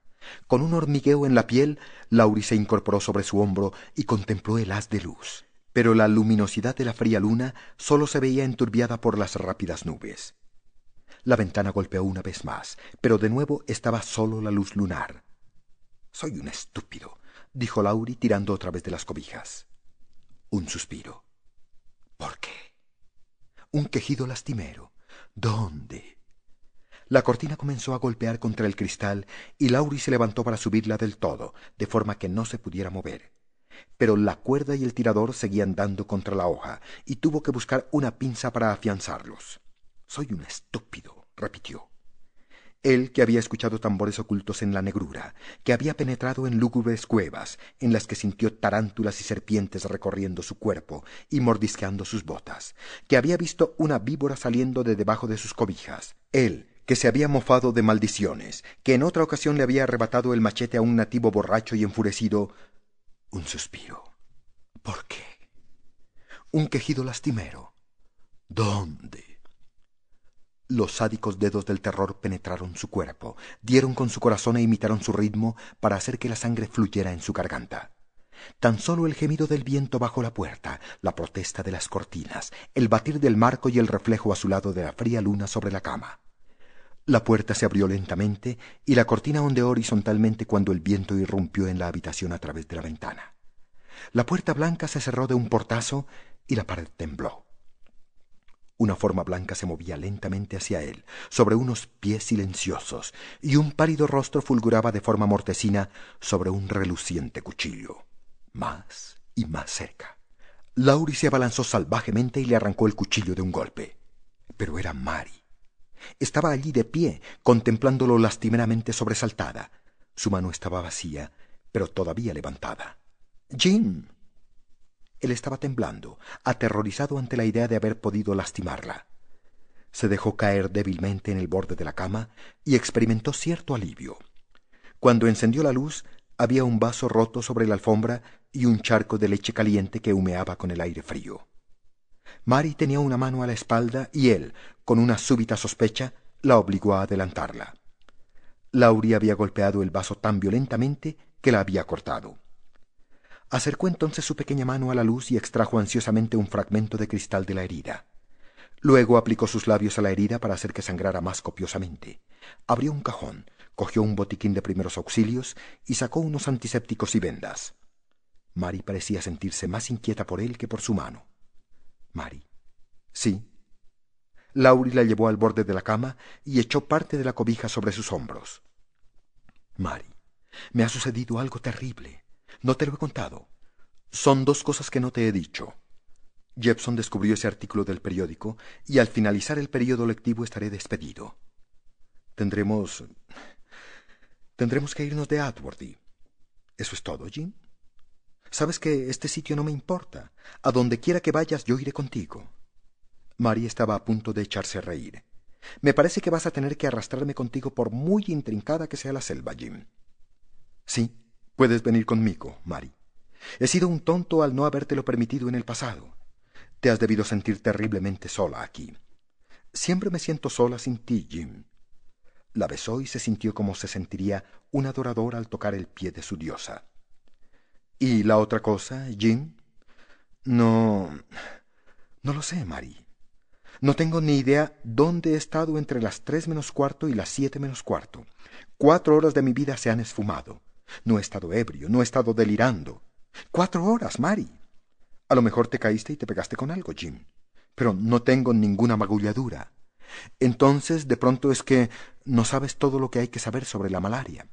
Con un hormigueo en la piel, Lauri se incorporó sobre su hombro y contempló el haz de luz. Pero la luminosidad de la fría luna sólo se veía enturbiada por las rápidas nubes. La ventana golpeó una vez más, pero de nuevo estaba sólo la luz lunar. Soy un estúpido, dijo Lauri tirando otra vez de las cobijas. Un suspiro. ¿Por qué? Un quejido lastimero. ¿Dónde? La cortina comenzó a golpear contra el cristal y Lauri se levantó para subirla del todo, de forma que no se pudiera mover. Pero la cuerda y el tirador seguían dando contra la hoja, y tuvo que buscar una pinza para afianzarlos. Soy un estúpido, repitió. Él, que había escuchado tambores ocultos en la negrura, que había penetrado en lúgubres cuevas, en las que sintió tarántulas y serpientes recorriendo su cuerpo y mordisqueando sus botas, que había visto una víbora saliendo de debajo de sus cobijas. Él, que se había mofado de maldiciones, que en otra ocasión le había arrebatado el machete a un nativo borracho y enfurecido. Un suspiro. ¿Por qué? Un quejido lastimero. ¿Dónde? Los sádicos dedos del terror penetraron su cuerpo, dieron con su corazón e imitaron su ritmo para hacer que la sangre fluyera en su garganta. Tan solo el gemido del viento bajo la puerta, la protesta de las cortinas, el batir del marco y el reflejo azulado de la fría luna sobre la cama. La puerta se abrió lentamente y la cortina ondeó horizontalmente cuando el viento irrumpió en la habitación a través de la ventana. La puerta blanca se cerró de un portazo y la pared tembló. Una forma blanca se movía lentamente hacia él, sobre unos pies silenciosos, y un pálido rostro fulguraba de forma mortecina sobre un reluciente cuchillo. Más y más cerca. Lauri se abalanzó salvajemente y le arrancó el cuchillo de un golpe. Pero era Mari. Estaba allí de pie, contemplándolo lastimeramente sobresaltada. Su mano estaba vacía, pero todavía levantada. Jim. Él estaba temblando, aterrorizado ante la idea de haber podido lastimarla. Se dejó caer débilmente en el borde de la cama y experimentó cierto alivio. Cuando encendió la luz, había un vaso roto sobre la alfombra y un charco de leche caliente que humeaba con el aire frío. Mary tenía una mano a la espalda y él, con una súbita sospecha, la obligó a adelantarla. Laurie había golpeado el vaso tan violentamente que la había cortado. Acercó entonces su pequeña mano a la luz y extrajo ansiosamente un fragmento de cristal de la herida. Luego aplicó sus labios a la herida para hacer que sangrara más copiosamente. Abrió un cajón, cogió un botiquín de primeros auxilios y sacó unos antisépticos y vendas. Mary parecía sentirse más inquieta por él que por su mano. Mary. Sí. Laurie la llevó al borde de la cama y echó parte de la cobija sobre sus hombros. Mary, me ha sucedido algo terrible. No te lo he contado. Son dos cosas que no te he dicho. Jepson descubrió ese artículo del periódico y al finalizar el periodo lectivo estaré despedido. Tendremos Tendremos que irnos de Atworthy. Eso es todo, Jim. Sabes que este sitio no me importa. A donde quiera que vayas, yo iré contigo. Mary estaba a punto de echarse a reír. Me parece que vas a tener que arrastrarme contigo por muy intrincada que sea la selva, Jim. Sí, puedes venir conmigo, Mary. He sido un tonto al no habértelo permitido en el pasado. Te has debido sentir terriblemente sola aquí. Siempre me siento sola sin ti, Jim. La besó y se sintió como se sentiría un adorador al tocar el pie de su diosa. ¿Y la otra cosa, Jim? No... No lo sé, Mary. No tengo ni idea dónde he estado entre las tres menos cuarto y las siete menos cuarto. Cuatro horas de mi vida se han esfumado. No he estado ebrio, no he estado delirando. Cuatro horas, Mary. A lo mejor te caíste y te pegaste con algo, Jim. Pero no tengo ninguna magulladura. Entonces, de pronto es que no sabes todo lo que hay que saber sobre la malaria.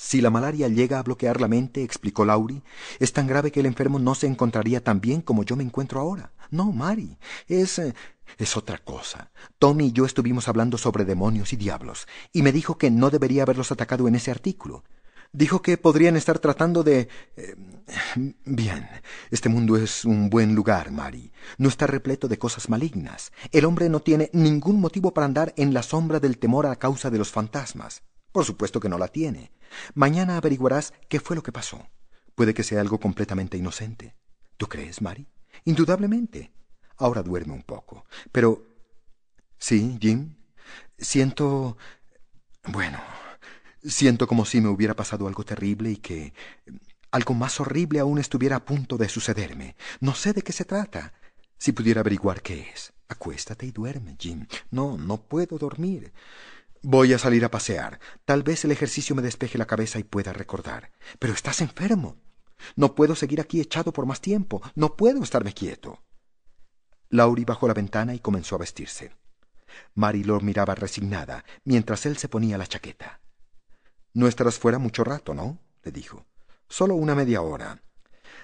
Si la malaria llega a bloquear la mente, explicó Laurie, es tan grave que el enfermo no se encontraría tan bien como yo me encuentro ahora. No, Mary, es... Eh, es otra cosa. Tommy y yo estuvimos hablando sobre demonios y diablos, y me dijo que no debería haberlos atacado en ese artículo. Dijo que podrían estar tratando de... Eh, bien, este mundo es un buen lugar, Mary. No está repleto de cosas malignas. El hombre no tiene ningún motivo para andar en la sombra del temor a causa de los fantasmas. Por supuesto que no la tiene. Mañana averiguarás qué fue lo que pasó. Puede que sea algo completamente inocente. ¿Tú crees, Mary? Indudablemente. Ahora duerme un poco. Pero... Sí, Jim. Siento... Bueno, Siento como si me hubiera pasado algo terrible y que algo más horrible aún estuviera a punto de sucederme. No sé de qué se trata. Si pudiera averiguar qué es. Acuéstate y duerme, Jim. No, no puedo dormir. Voy a salir a pasear. Tal vez el ejercicio me despeje la cabeza y pueda recordar. Pero estás enfermo. No puedo seguir aquí echado por más tiempo. No puedo estarme quieto. Laurie bajó la ventana y comenzó a vestirse. Mary lo miraba resignada mientras él se ponía la chaqueta. No estarás fuera mucho rato, ¿no? le dijo. Solo una media hora.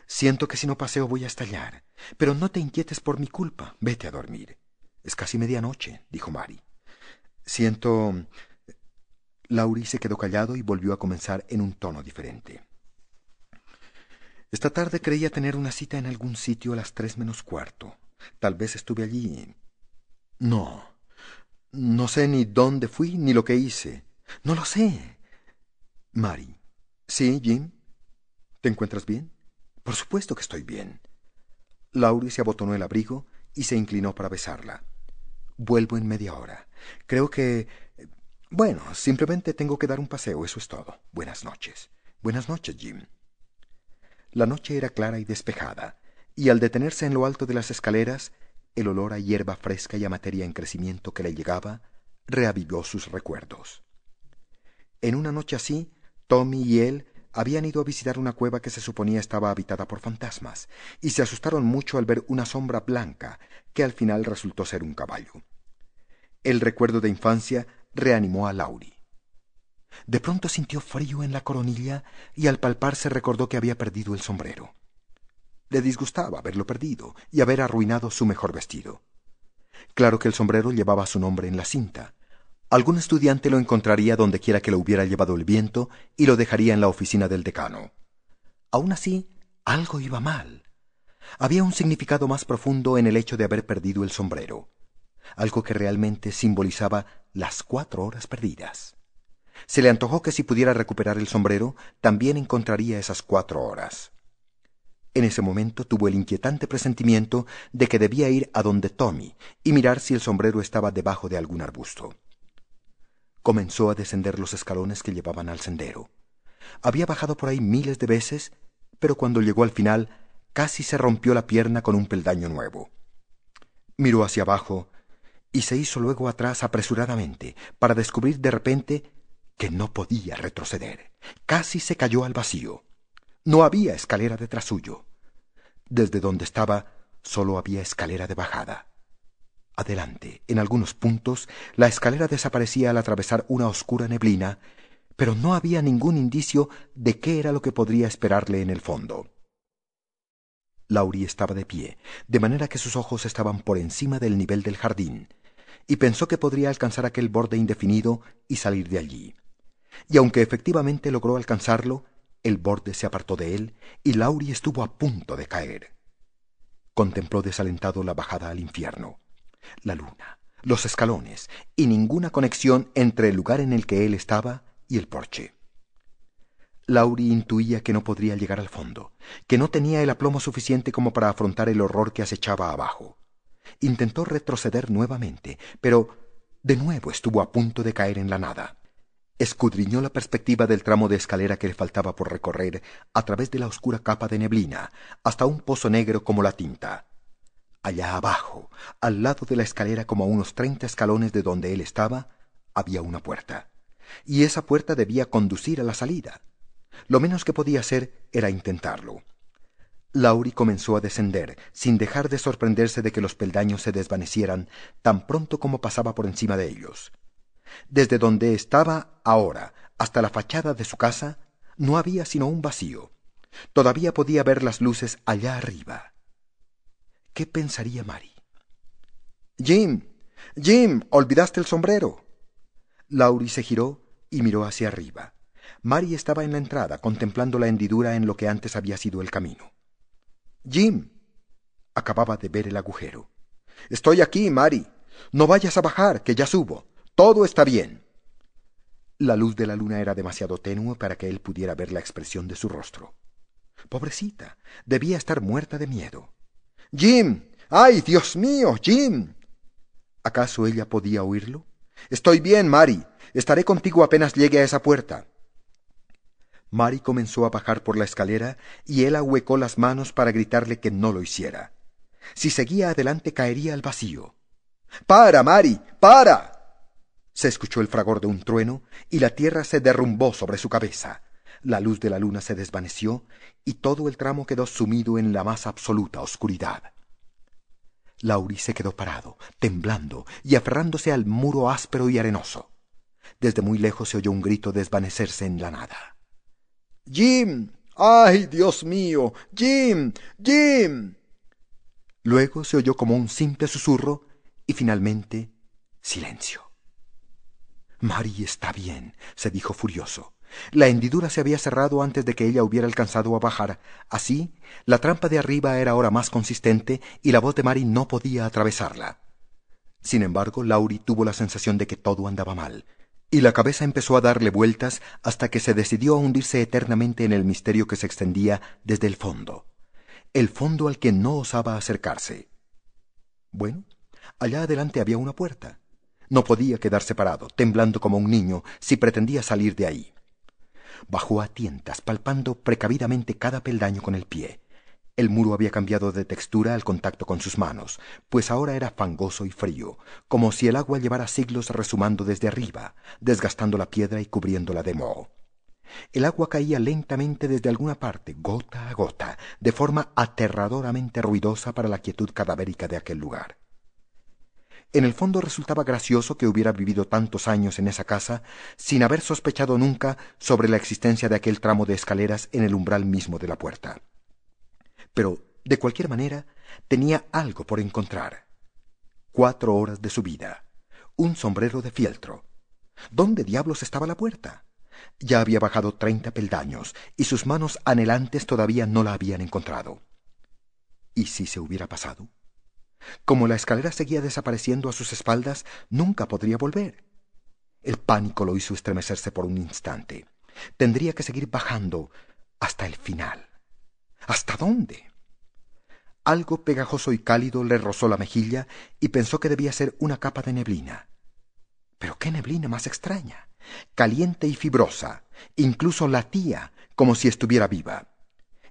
Siento que si no paseo voy a estallar. Pero no te inquietes por mi culpa. Vete a dormir. Es casi medianoche, dijo Mary. Siento. Laurie se quedó callado y volvió a comenzar en un tono diferente. Esta tarde creía tener una cita en algún sitio a las tres menos cuarto. Tal vez estuve allí. No. No sé ni dónde fui ni lo que hice. No lo sé. Mary. Sí, Jim. ¿Te encuentras bien? Por supuesto que estoy bien. Laurie se abotonó el abrigo y se inclinó para besarla. Vuelvo en media hora. Creo que... Bueno, simplemente tengo que dar un paseo, eso es todo. Buenas noches. Buenas noches, Jim. La noche era clara y despejada, y al detenerse en lo alto de las escaleras, el olor a hierba fresca y a materia en crecimiento que le llegaba reavivó sus recuerdos. En una noche así, Tommy y él habían ido a visitar una cueva que se suponía estaba habitada por fantasmas, y se asustaron mucho al ver una sombra blanca, que al final resultó ser un caballo. El recuerdo de infancia reanimó a Lauri. De pronto sintió frío en la coronilla y al palparse recordó que había perdido el sombrero. Le disgustaba haberlo perdido y haber arruinado su mejor vestido. Claro que el sombrero llevaba su nombre en la cinta, Algún estudiante lo encontraría donde quiera que lo hubiera llevado el viento y lo dejaría en la oficina del decano. Aún así, algo iba mal. Había un significado más profundo en el hecho de haber perdido el sombrero, algo que realmente simbolizaba las cuatro horas perdidas. Se le antojó que si pudiera recuperar el sombrero, también encontraría esas cuatro horas. En ese momento tuvo el inquietante presentimiento de que debía ir a donde Tommy y mirar si el sombrero estaba debajo de algún arbusto comenzó a descender los escalones que llevaban al sendero. Había bajado por ahí miles de veces, pero cuando llegó al final casi se rompió la pierna con un peldaño nuevo. Miró hacia abajo y se hizo luego atrás apresuradamente para descubrir de repente que no podía retroceder. Casi se cayó al vacío. No había escalera detrás suyo. Desde donde estaba solo había escalera de bajada. Adelante, en algunos puntos, la escalera desaparecía al atravesar una oscura neblina, pero no había ningún indicio de qué era lo que podría esperarle en el fondo. Laurie estaba de pie, de manera que sus ojos estaban por encima del nivel del jardín, y pensó que podría alcanzar aquel borde indefinido y salir de allí. Y aunque efectivamente logró alcanzarlo, el borde se apartó de él y Laurie estuvo a punto de caer. Contempló desalentado la bajada al infierno la luna, los escalones y ninguna conexión entre el lugar en el que él estaba y el porche. Lauri intuía que no podría llegar al fondo, que no tenía el aplomo suficiente como para afrontar el horror que acechaba abajo. Intentó retroceder nuevamente, pero de nuevo estuvo a punto de caer en la nada. Escudriñó la perspectiva del tramo de escalera que le faltaba por recorrer a través de la oscura capa de neblina, hasta un pozo negro como la tinta. Allá abajo, al lado de la escalera como a unos treinta escalones de donde él estaba, había una puerta. Y esa puerta debía conducir a la salida. Lo menos que podía hacer era intentarlo. Lauri comenzó a descender, sin dejar de sorprenderse de que los peldaños se desvanecieran tan pronto como pasaba por encima de ellos. Desde donde estaba ahora hasta la fachada de su casa no había sino un vacío. Todavía podía ver las luces allá arriba. ¿Qué pensaría Mary? Jim. Jim. olvidaste el sombrero. Laurie se giró y miró hacia arriba. Mary estaba en la entrada, contemplando la hendidura en lo que antes había sido el camino. Jim. Acababa de ver el agujero. Estoy aquí, Mary. No vayas a bajar, que ya subo. Todo está bien. La luz de la luna era demasiado tenue para que él pudiera ver la expresión de su rostro. Pobrecita, debía estar muerta de miedo. Jim. ¡Ay, Dios mío, Jim! ¿Acaso ella podía oírlo? Estoy bien, Mary. Estaré contigo apenas llegue a esa puerta. Mary comenzó a bajar por la escalera y él ahuecó las manos para gritarle que no lo hiciera. Si seguía adelante caería al vacío. ¡Para, Mary! ¡Para! Se escuchó el fragor de un trueno y la tierra se derrumbó sobre su cabeza. La luz de la luna se desvaneció y todo el tramo quedó sumido en la más absoluta oscuridad. Lauri se quedó parado, temblando y aferrándose al muro áspero y arenoso. Desde muy lejos se oyó un grito desvanecerse en la nada. Jim. ¡Ay, Dios mío! Jim. Jim. Luego se oyó como un simple susurro y finalmente silencio. Mari está bien, se dijo furioso. La hendidura se había cerrado antes de que ella hubiera alcanzado a bajar. Así, la trampa de arriba era ahora más consistente y la voz de Mary no podía atravesarla. Sin embargo, Laurie tuvo la sensación de que todo andaba mal, y la cabeza empezó a darle vueltas hasta que se decidió a hundirse eternamente en el misterio que se extendía desde el fondo, el fondo al que no osaba acercarse. Bueno, allá adelante había una puerta. No podía quedarse parado, temblando como un niño, si pretendía salir de ahí. Bajó a tientas, palpando precavidamente cada peldaño con el pie. El muro había cambiado de textura al contacto con sus manos, pues ahora era fangoso y frío, como si el agua llevara siglos resumando desde arriba, desgastando la piedra y cubriéndola de moho. El agua caía lentamente desde alguna parte, gota a gota, de forma aterradoramente ruidosa para la quietud cadavérica de aquel lugar. En el fondo resultaba gracioso que hubiera vivido tantos años en esa casa sin haber sospechado nunca sobre la existencia de aquel tramo de escaleras en el umbral mismo de la puerta. Pero, de cualquier manera, tenía algo por encontrar. Cuatro horas de su vida. Un sombrero de fieltro. ¿Dónde diablos estaba la puerta? Ya había bajado treinta peldaños y sus manos anhelantes todavía no la habían encontrado. ¿Y si se hubiera pasado? Como la escalera seguía desapareciendo a sus espaldas, nunca podría volver. El pánico lo hizo estremecerse por un instante. Tendría que seguir bajando hasta el final. ¿Hasta dónde? Algo pegajoso y cálido le rozó la mejilla y pensó que debía ser una capa de neblina. Pero qué neblina más extraña, caliente y fibrosa, incluso latía como si estuviera viva.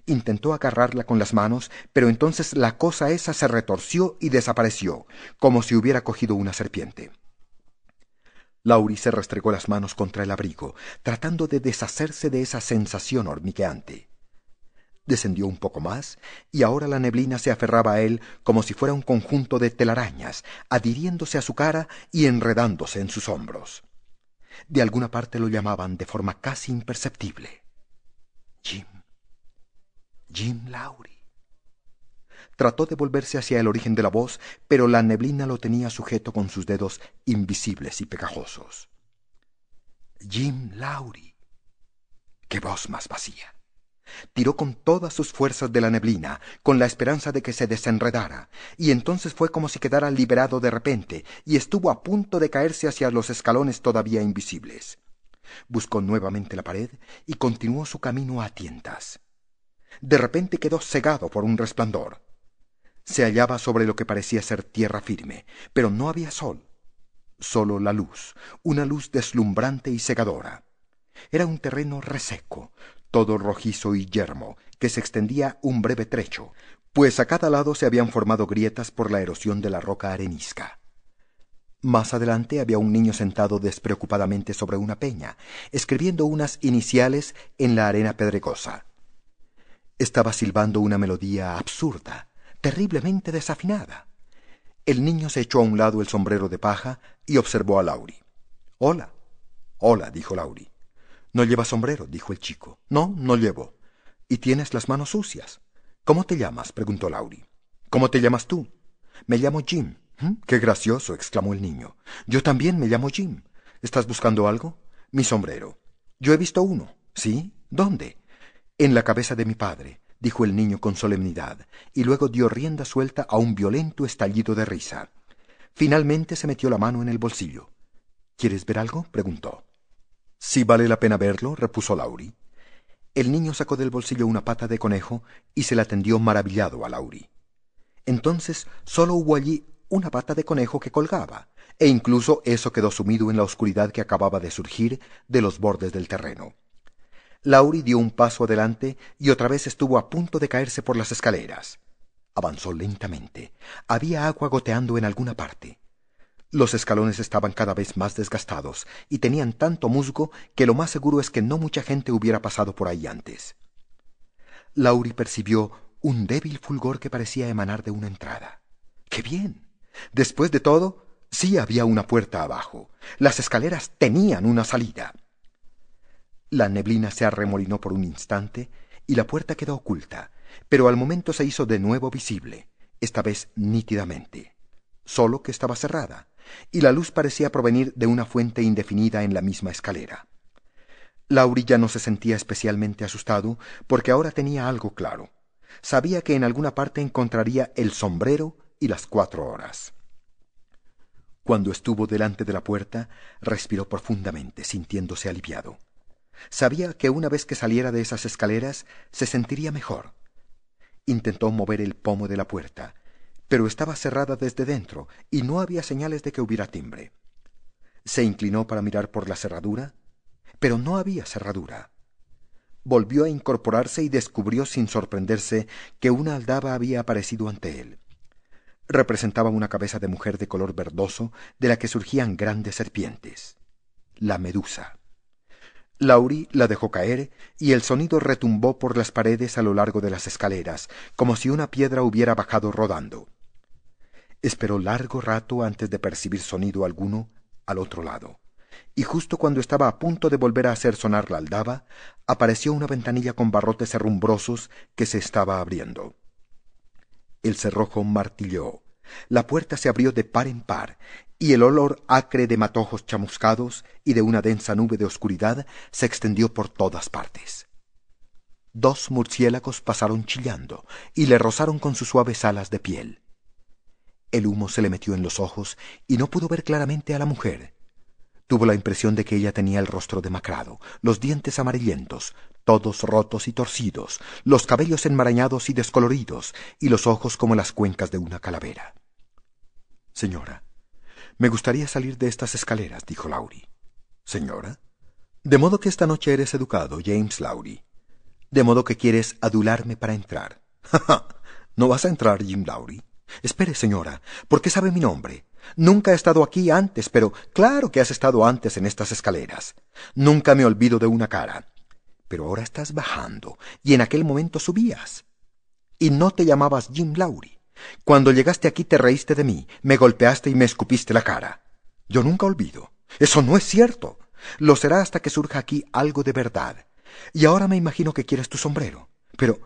Intentó agarrarla con las manos, pero entonces la cosa esa se retorció y desapareció, como si hubiera cogido una serpiente. Lauri se restregó las manos contra el abrigo, tratando de deshacerse de esa sensación hormigueante. Descendió un poco más, y ahora la neblina se aferraba a él como si fuera un conjunto de telarañas, adhiriéndose a su cara y enredándose en sus hombros. De alguna parte lo llamaban de forma casi imperceptible. Jim. Jim Lowry. Trató de volverse hacia el origen de la voz, pero la neblina lo tenía sujeto con sus dedos invisibles y pegajosos. Jim Lowry. ¡Qué voz más vacía! Tiró con todas sus fuerzas de la neblina, con la esperanza de que se desenredara, y entonces fue como si quedara liberado de repente, y estuvo a punto de caerse hacia los escalones todavía invisibles. Buscó nuevamente la pared y continuó su camino a tientas de repente quedó cegado por un resplandor. Se hallaba sobre lo que parecía ser tierra firme, pero no había sol. Solo la luz, una luz deslumbrante y cegadora. Era un terreno reseco, todo rojizo y yermo, que se extendía un breve trecho, pues a cada lado se habían formado grietas por la erosión de la roca arenisca. Más adelante había un niño sentado despreocupadamente sobre una peña, escribiendo unas iniciales en la arena pedregosa. Estaba silbando una melodía absurda, terriblemente desafinada. El niño se echó a un lado el sombrero de paja y observó a Lauri. Hola. Hola, dijo Lauri. ¿No llevas sombrero? dijo el chico. No, no llevo. ¿Y tienes las manos sucias? ¿Cómo te llamas? preguntó Lauri. ¿Cómo te llamas tú? Me llamo Jim. ¿Mm? Qué gracioso, exclamó el niño. Yo también me llamo Jim. ¿Estás buscando algo? Mi sombrero. Yo he visto uno. ¿Sí? ¿Dónde? En la cabeza de mi padre, dijo el niño con solemnidad, y luego dio rienda suelta a un violento estallido de risa. Finalmente se metió la mano en el bolsillo. ¿Quieres ver algo? preguntó. Sí vale la pena verlo, repuso Lauri. El niño sacó del bolsillo una pata de conejo y se la tendió maravillado a Lauri. Entonces sólo hubo allí una pata de conejo que colgaba, e incluso eso quedó sumido en la oscuridad que acababa de surgir de los bordes del terreno. Lauri dio un paso adelante y otra vez estuvo a punto de caerse por las escaleras. Avanzó lentamente. Había agua goteando en alguna parte. Los escalones estaban cada vez más desgastados y tenían tanto musgo que lo más seguro es que no mucha gente hubiera pasado por ahí antes. Lauri percibió un débil fulgor que parecía emanar de una entrada. ¡Qué bien! Después de todo, sí había una puerta abajo. Las escaleras tenían una salida. La neblina se arremolinó por un instante y la puerta quedó oculta, pero al momento se hizo de nuevo visible, esta vez nítidamente, solo que estaba cerrada, y la luz parecía provenir de una fuente indefinida en la misma escalera. Lauri ya no se sentía especialmente asustado porque ahora tenía algo claro. Sabía que en alguna parte encontraría el sombrero y las cuatro horas. Cuando estuvo delante de la puerta, respiró profundamente, sintiéndose aliviado. Sabía que una vez que saliera de esas escaleras se sentiría mejor. Intentó mover el pomo de la puerta, pero estaba cerrada desde dentro y no había señales de que hubiera timbre. Se inclinó para mirar por la cerradura, pero no había cerradura. Volvió a incorporarse y descubrió sin sorprenderse que una aldaba había aparecido ante él. Representaba una cabeza de mujer de color verdoso de la que surgían grandes serpientes. La medusa. Laurie la dejó caer y el sonido retumbó por las paredes a lo largo de las escaleras, como si una piedra hubiera bajado rodando. Esperó largo rato antes de percibir sonido alguno al otro lado, y justo cuando estaba a punto de volver a hacer sonar la aldaba, apareció una ventanilla con barrotes herrumbrosos que se estaba abriendo. El cerrojo martilló. La puerta se abrió de par en par, y el olor acre de matojos chamuscados y de una densa nube de oscuridad se extendió por todas partes. Dos murciélagos pasaron chillando y le rozaron con sus suaves alas de piel. El humo se le metió en los ojos y no pudo ver claramente a la mujer. Tuvo la impresión de que ella tenía el rostro demacrado, los dientes amarillentos, todos rotos y torcidos, los cabellos enmarañados y descoloridos, y los ojos como las cuencas de una calavera. Señora, me gustaría salir de estas escaleras, dijo Laurie. Señora. De modo que esta noche eres educado, James Laurie. De modo que quieres adularme para entrar. ¿No vas a entrar, Jim Laurie? Espere, señora, ¿por qué sabe mi nombre? Nunca he estado aquí antes, pero claro que has estado antes en estas escaleras. Nunca me olvido de una cara. Pero ahora estás bajando, y en aquel momento subías. Y no te llamabas Jim Laurie. Cuando llegaste aquí te reíste de mí, me golpeaste y me escupiste la cara. Yo nunca olvido. Eso no es cierto. Lo será hasta que surja aquí algo de verdad. Y ahora me imagino que quieres tu sombrero. Pero,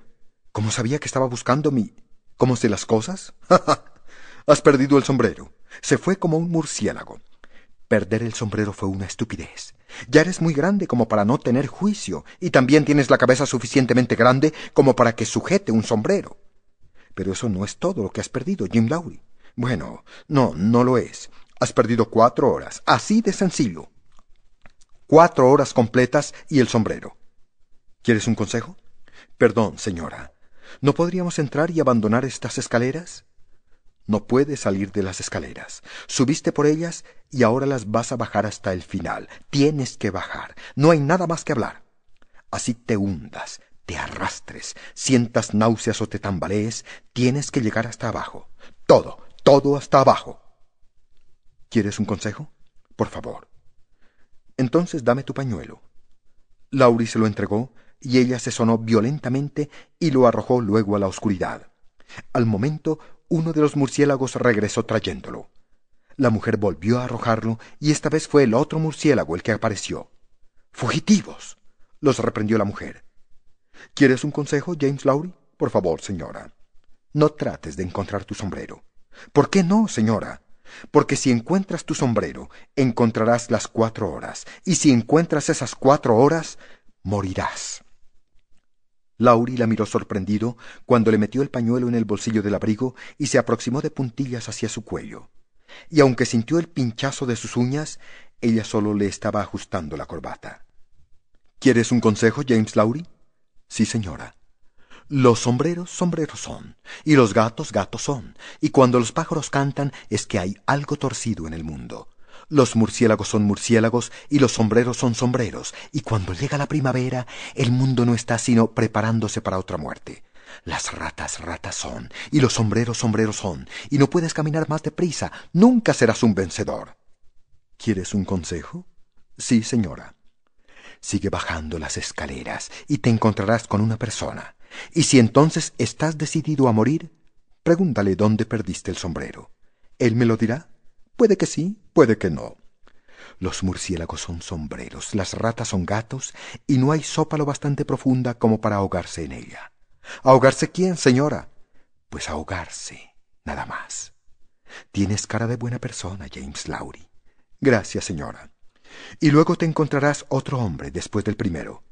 ¿cómo sabía que estaba buscando mi... ¿Cómo sé las cosas? Has perdido el sombrero. Se fue como un murciélago. Perder el sombrero fue una estupidez. Ya eres muy grande como para no tener juicio, y también tienes la cabeza suficientemente grande como para que sujete un sombrero. Pero eso no es todo lo que has perdido, Jim Lowry. Bueno, no, no lo es. Has perdido cuatro horas, así de sencillo. Cuatro horas completas y el sombrero. ¿Quieres un consejo? Perdón, señora. ¿No podríamos entrar y abandonar estas escaleras? No puedes salir de las escaleras. Subiste por ellas y ahora las vas a bajar hasta el final. Tienes que bajar. No hay nada más que hablar. Así te hundas, te arrastres, sientas náuseas o te tambalees, tienes que llegar hasta abajo. Todo, todo hasta abajo. ¿Quieres un consejo? Por favor. Entonces dame tu pañuelo. Lauri se lo entregó y ella se sonó violentamente y lo arrojó luego a la oscuridad. Al momento, uno de los murciélagos regresó trayéndolo. La mujer volvió a arrojarlo y esta vez fue el otro murciélago el que apareció. ¡Fugitivos! los reprendió la mujer. ¿Quieres un consejo, James Lowry? Por favor, señora. No trates de encontrar tu sombrero. ¿Por qué no, señora? Porque si encuentras tu sombrero, encontrarás las cuatro horas, y si encuentras esas cuatro horas, morirás. Lauri la miró sorprendido cuando le metió el pañuelo en el bolsillo del abrigo y se aproximó de puntillas hacia su cuello. Y aunque sintió el pinchazo de sus uñas, ella solo le estaba ajustando la corbata. ¿Quieres un consejo, James Lowry? Sí, señora. Los sombreros sombreros son, y los gatos gatos son, y cuando los pájaros cantan es que hay algo torcido en el mundo. Los murciélagos son murciélagos y los sombreros son sombreros, y cuando llega la primavera, el mundo no está sino preparándose para otra muerte. Las ratas ratas son, y los sombreros sombreros son, y no puedes caminar más deprisa, nunca serás un vencedor. ¿Quieres un consejo? Sí, señora. Sigue bajando las escaleras y te encontrarás con una persona. Y si entonces estás decidido a morir, pregúntale dónde perdiste el sombrero. Él me lo dirá. Puede que sí, puede que no. Los murciélagos son sombreros, las ratas son gatos, y no hay sopa lo bastante profunda como para ahogarse en ella. ¿Ahogarse quién, señora? Pues ahogarse, nada más. Tienes cara de buena persona, James Lowry. Gracias, señora. Y luego te encontrarás otro hombre después del primero.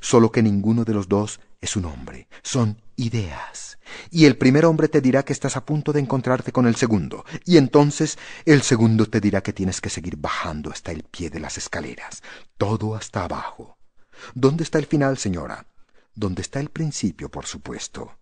Solo que ninguno de los dos es un hombre, son ideas. Y el primer hombre te dirá que estás a punto de encontrarte con el segundo, y entonces el segundo te dirá que tienes que seguir bajando hasta el pie de las escaleras, todo hasta abajo. ¿Dónde está el final, señora? ¿Dónde está el principio, por supuesto?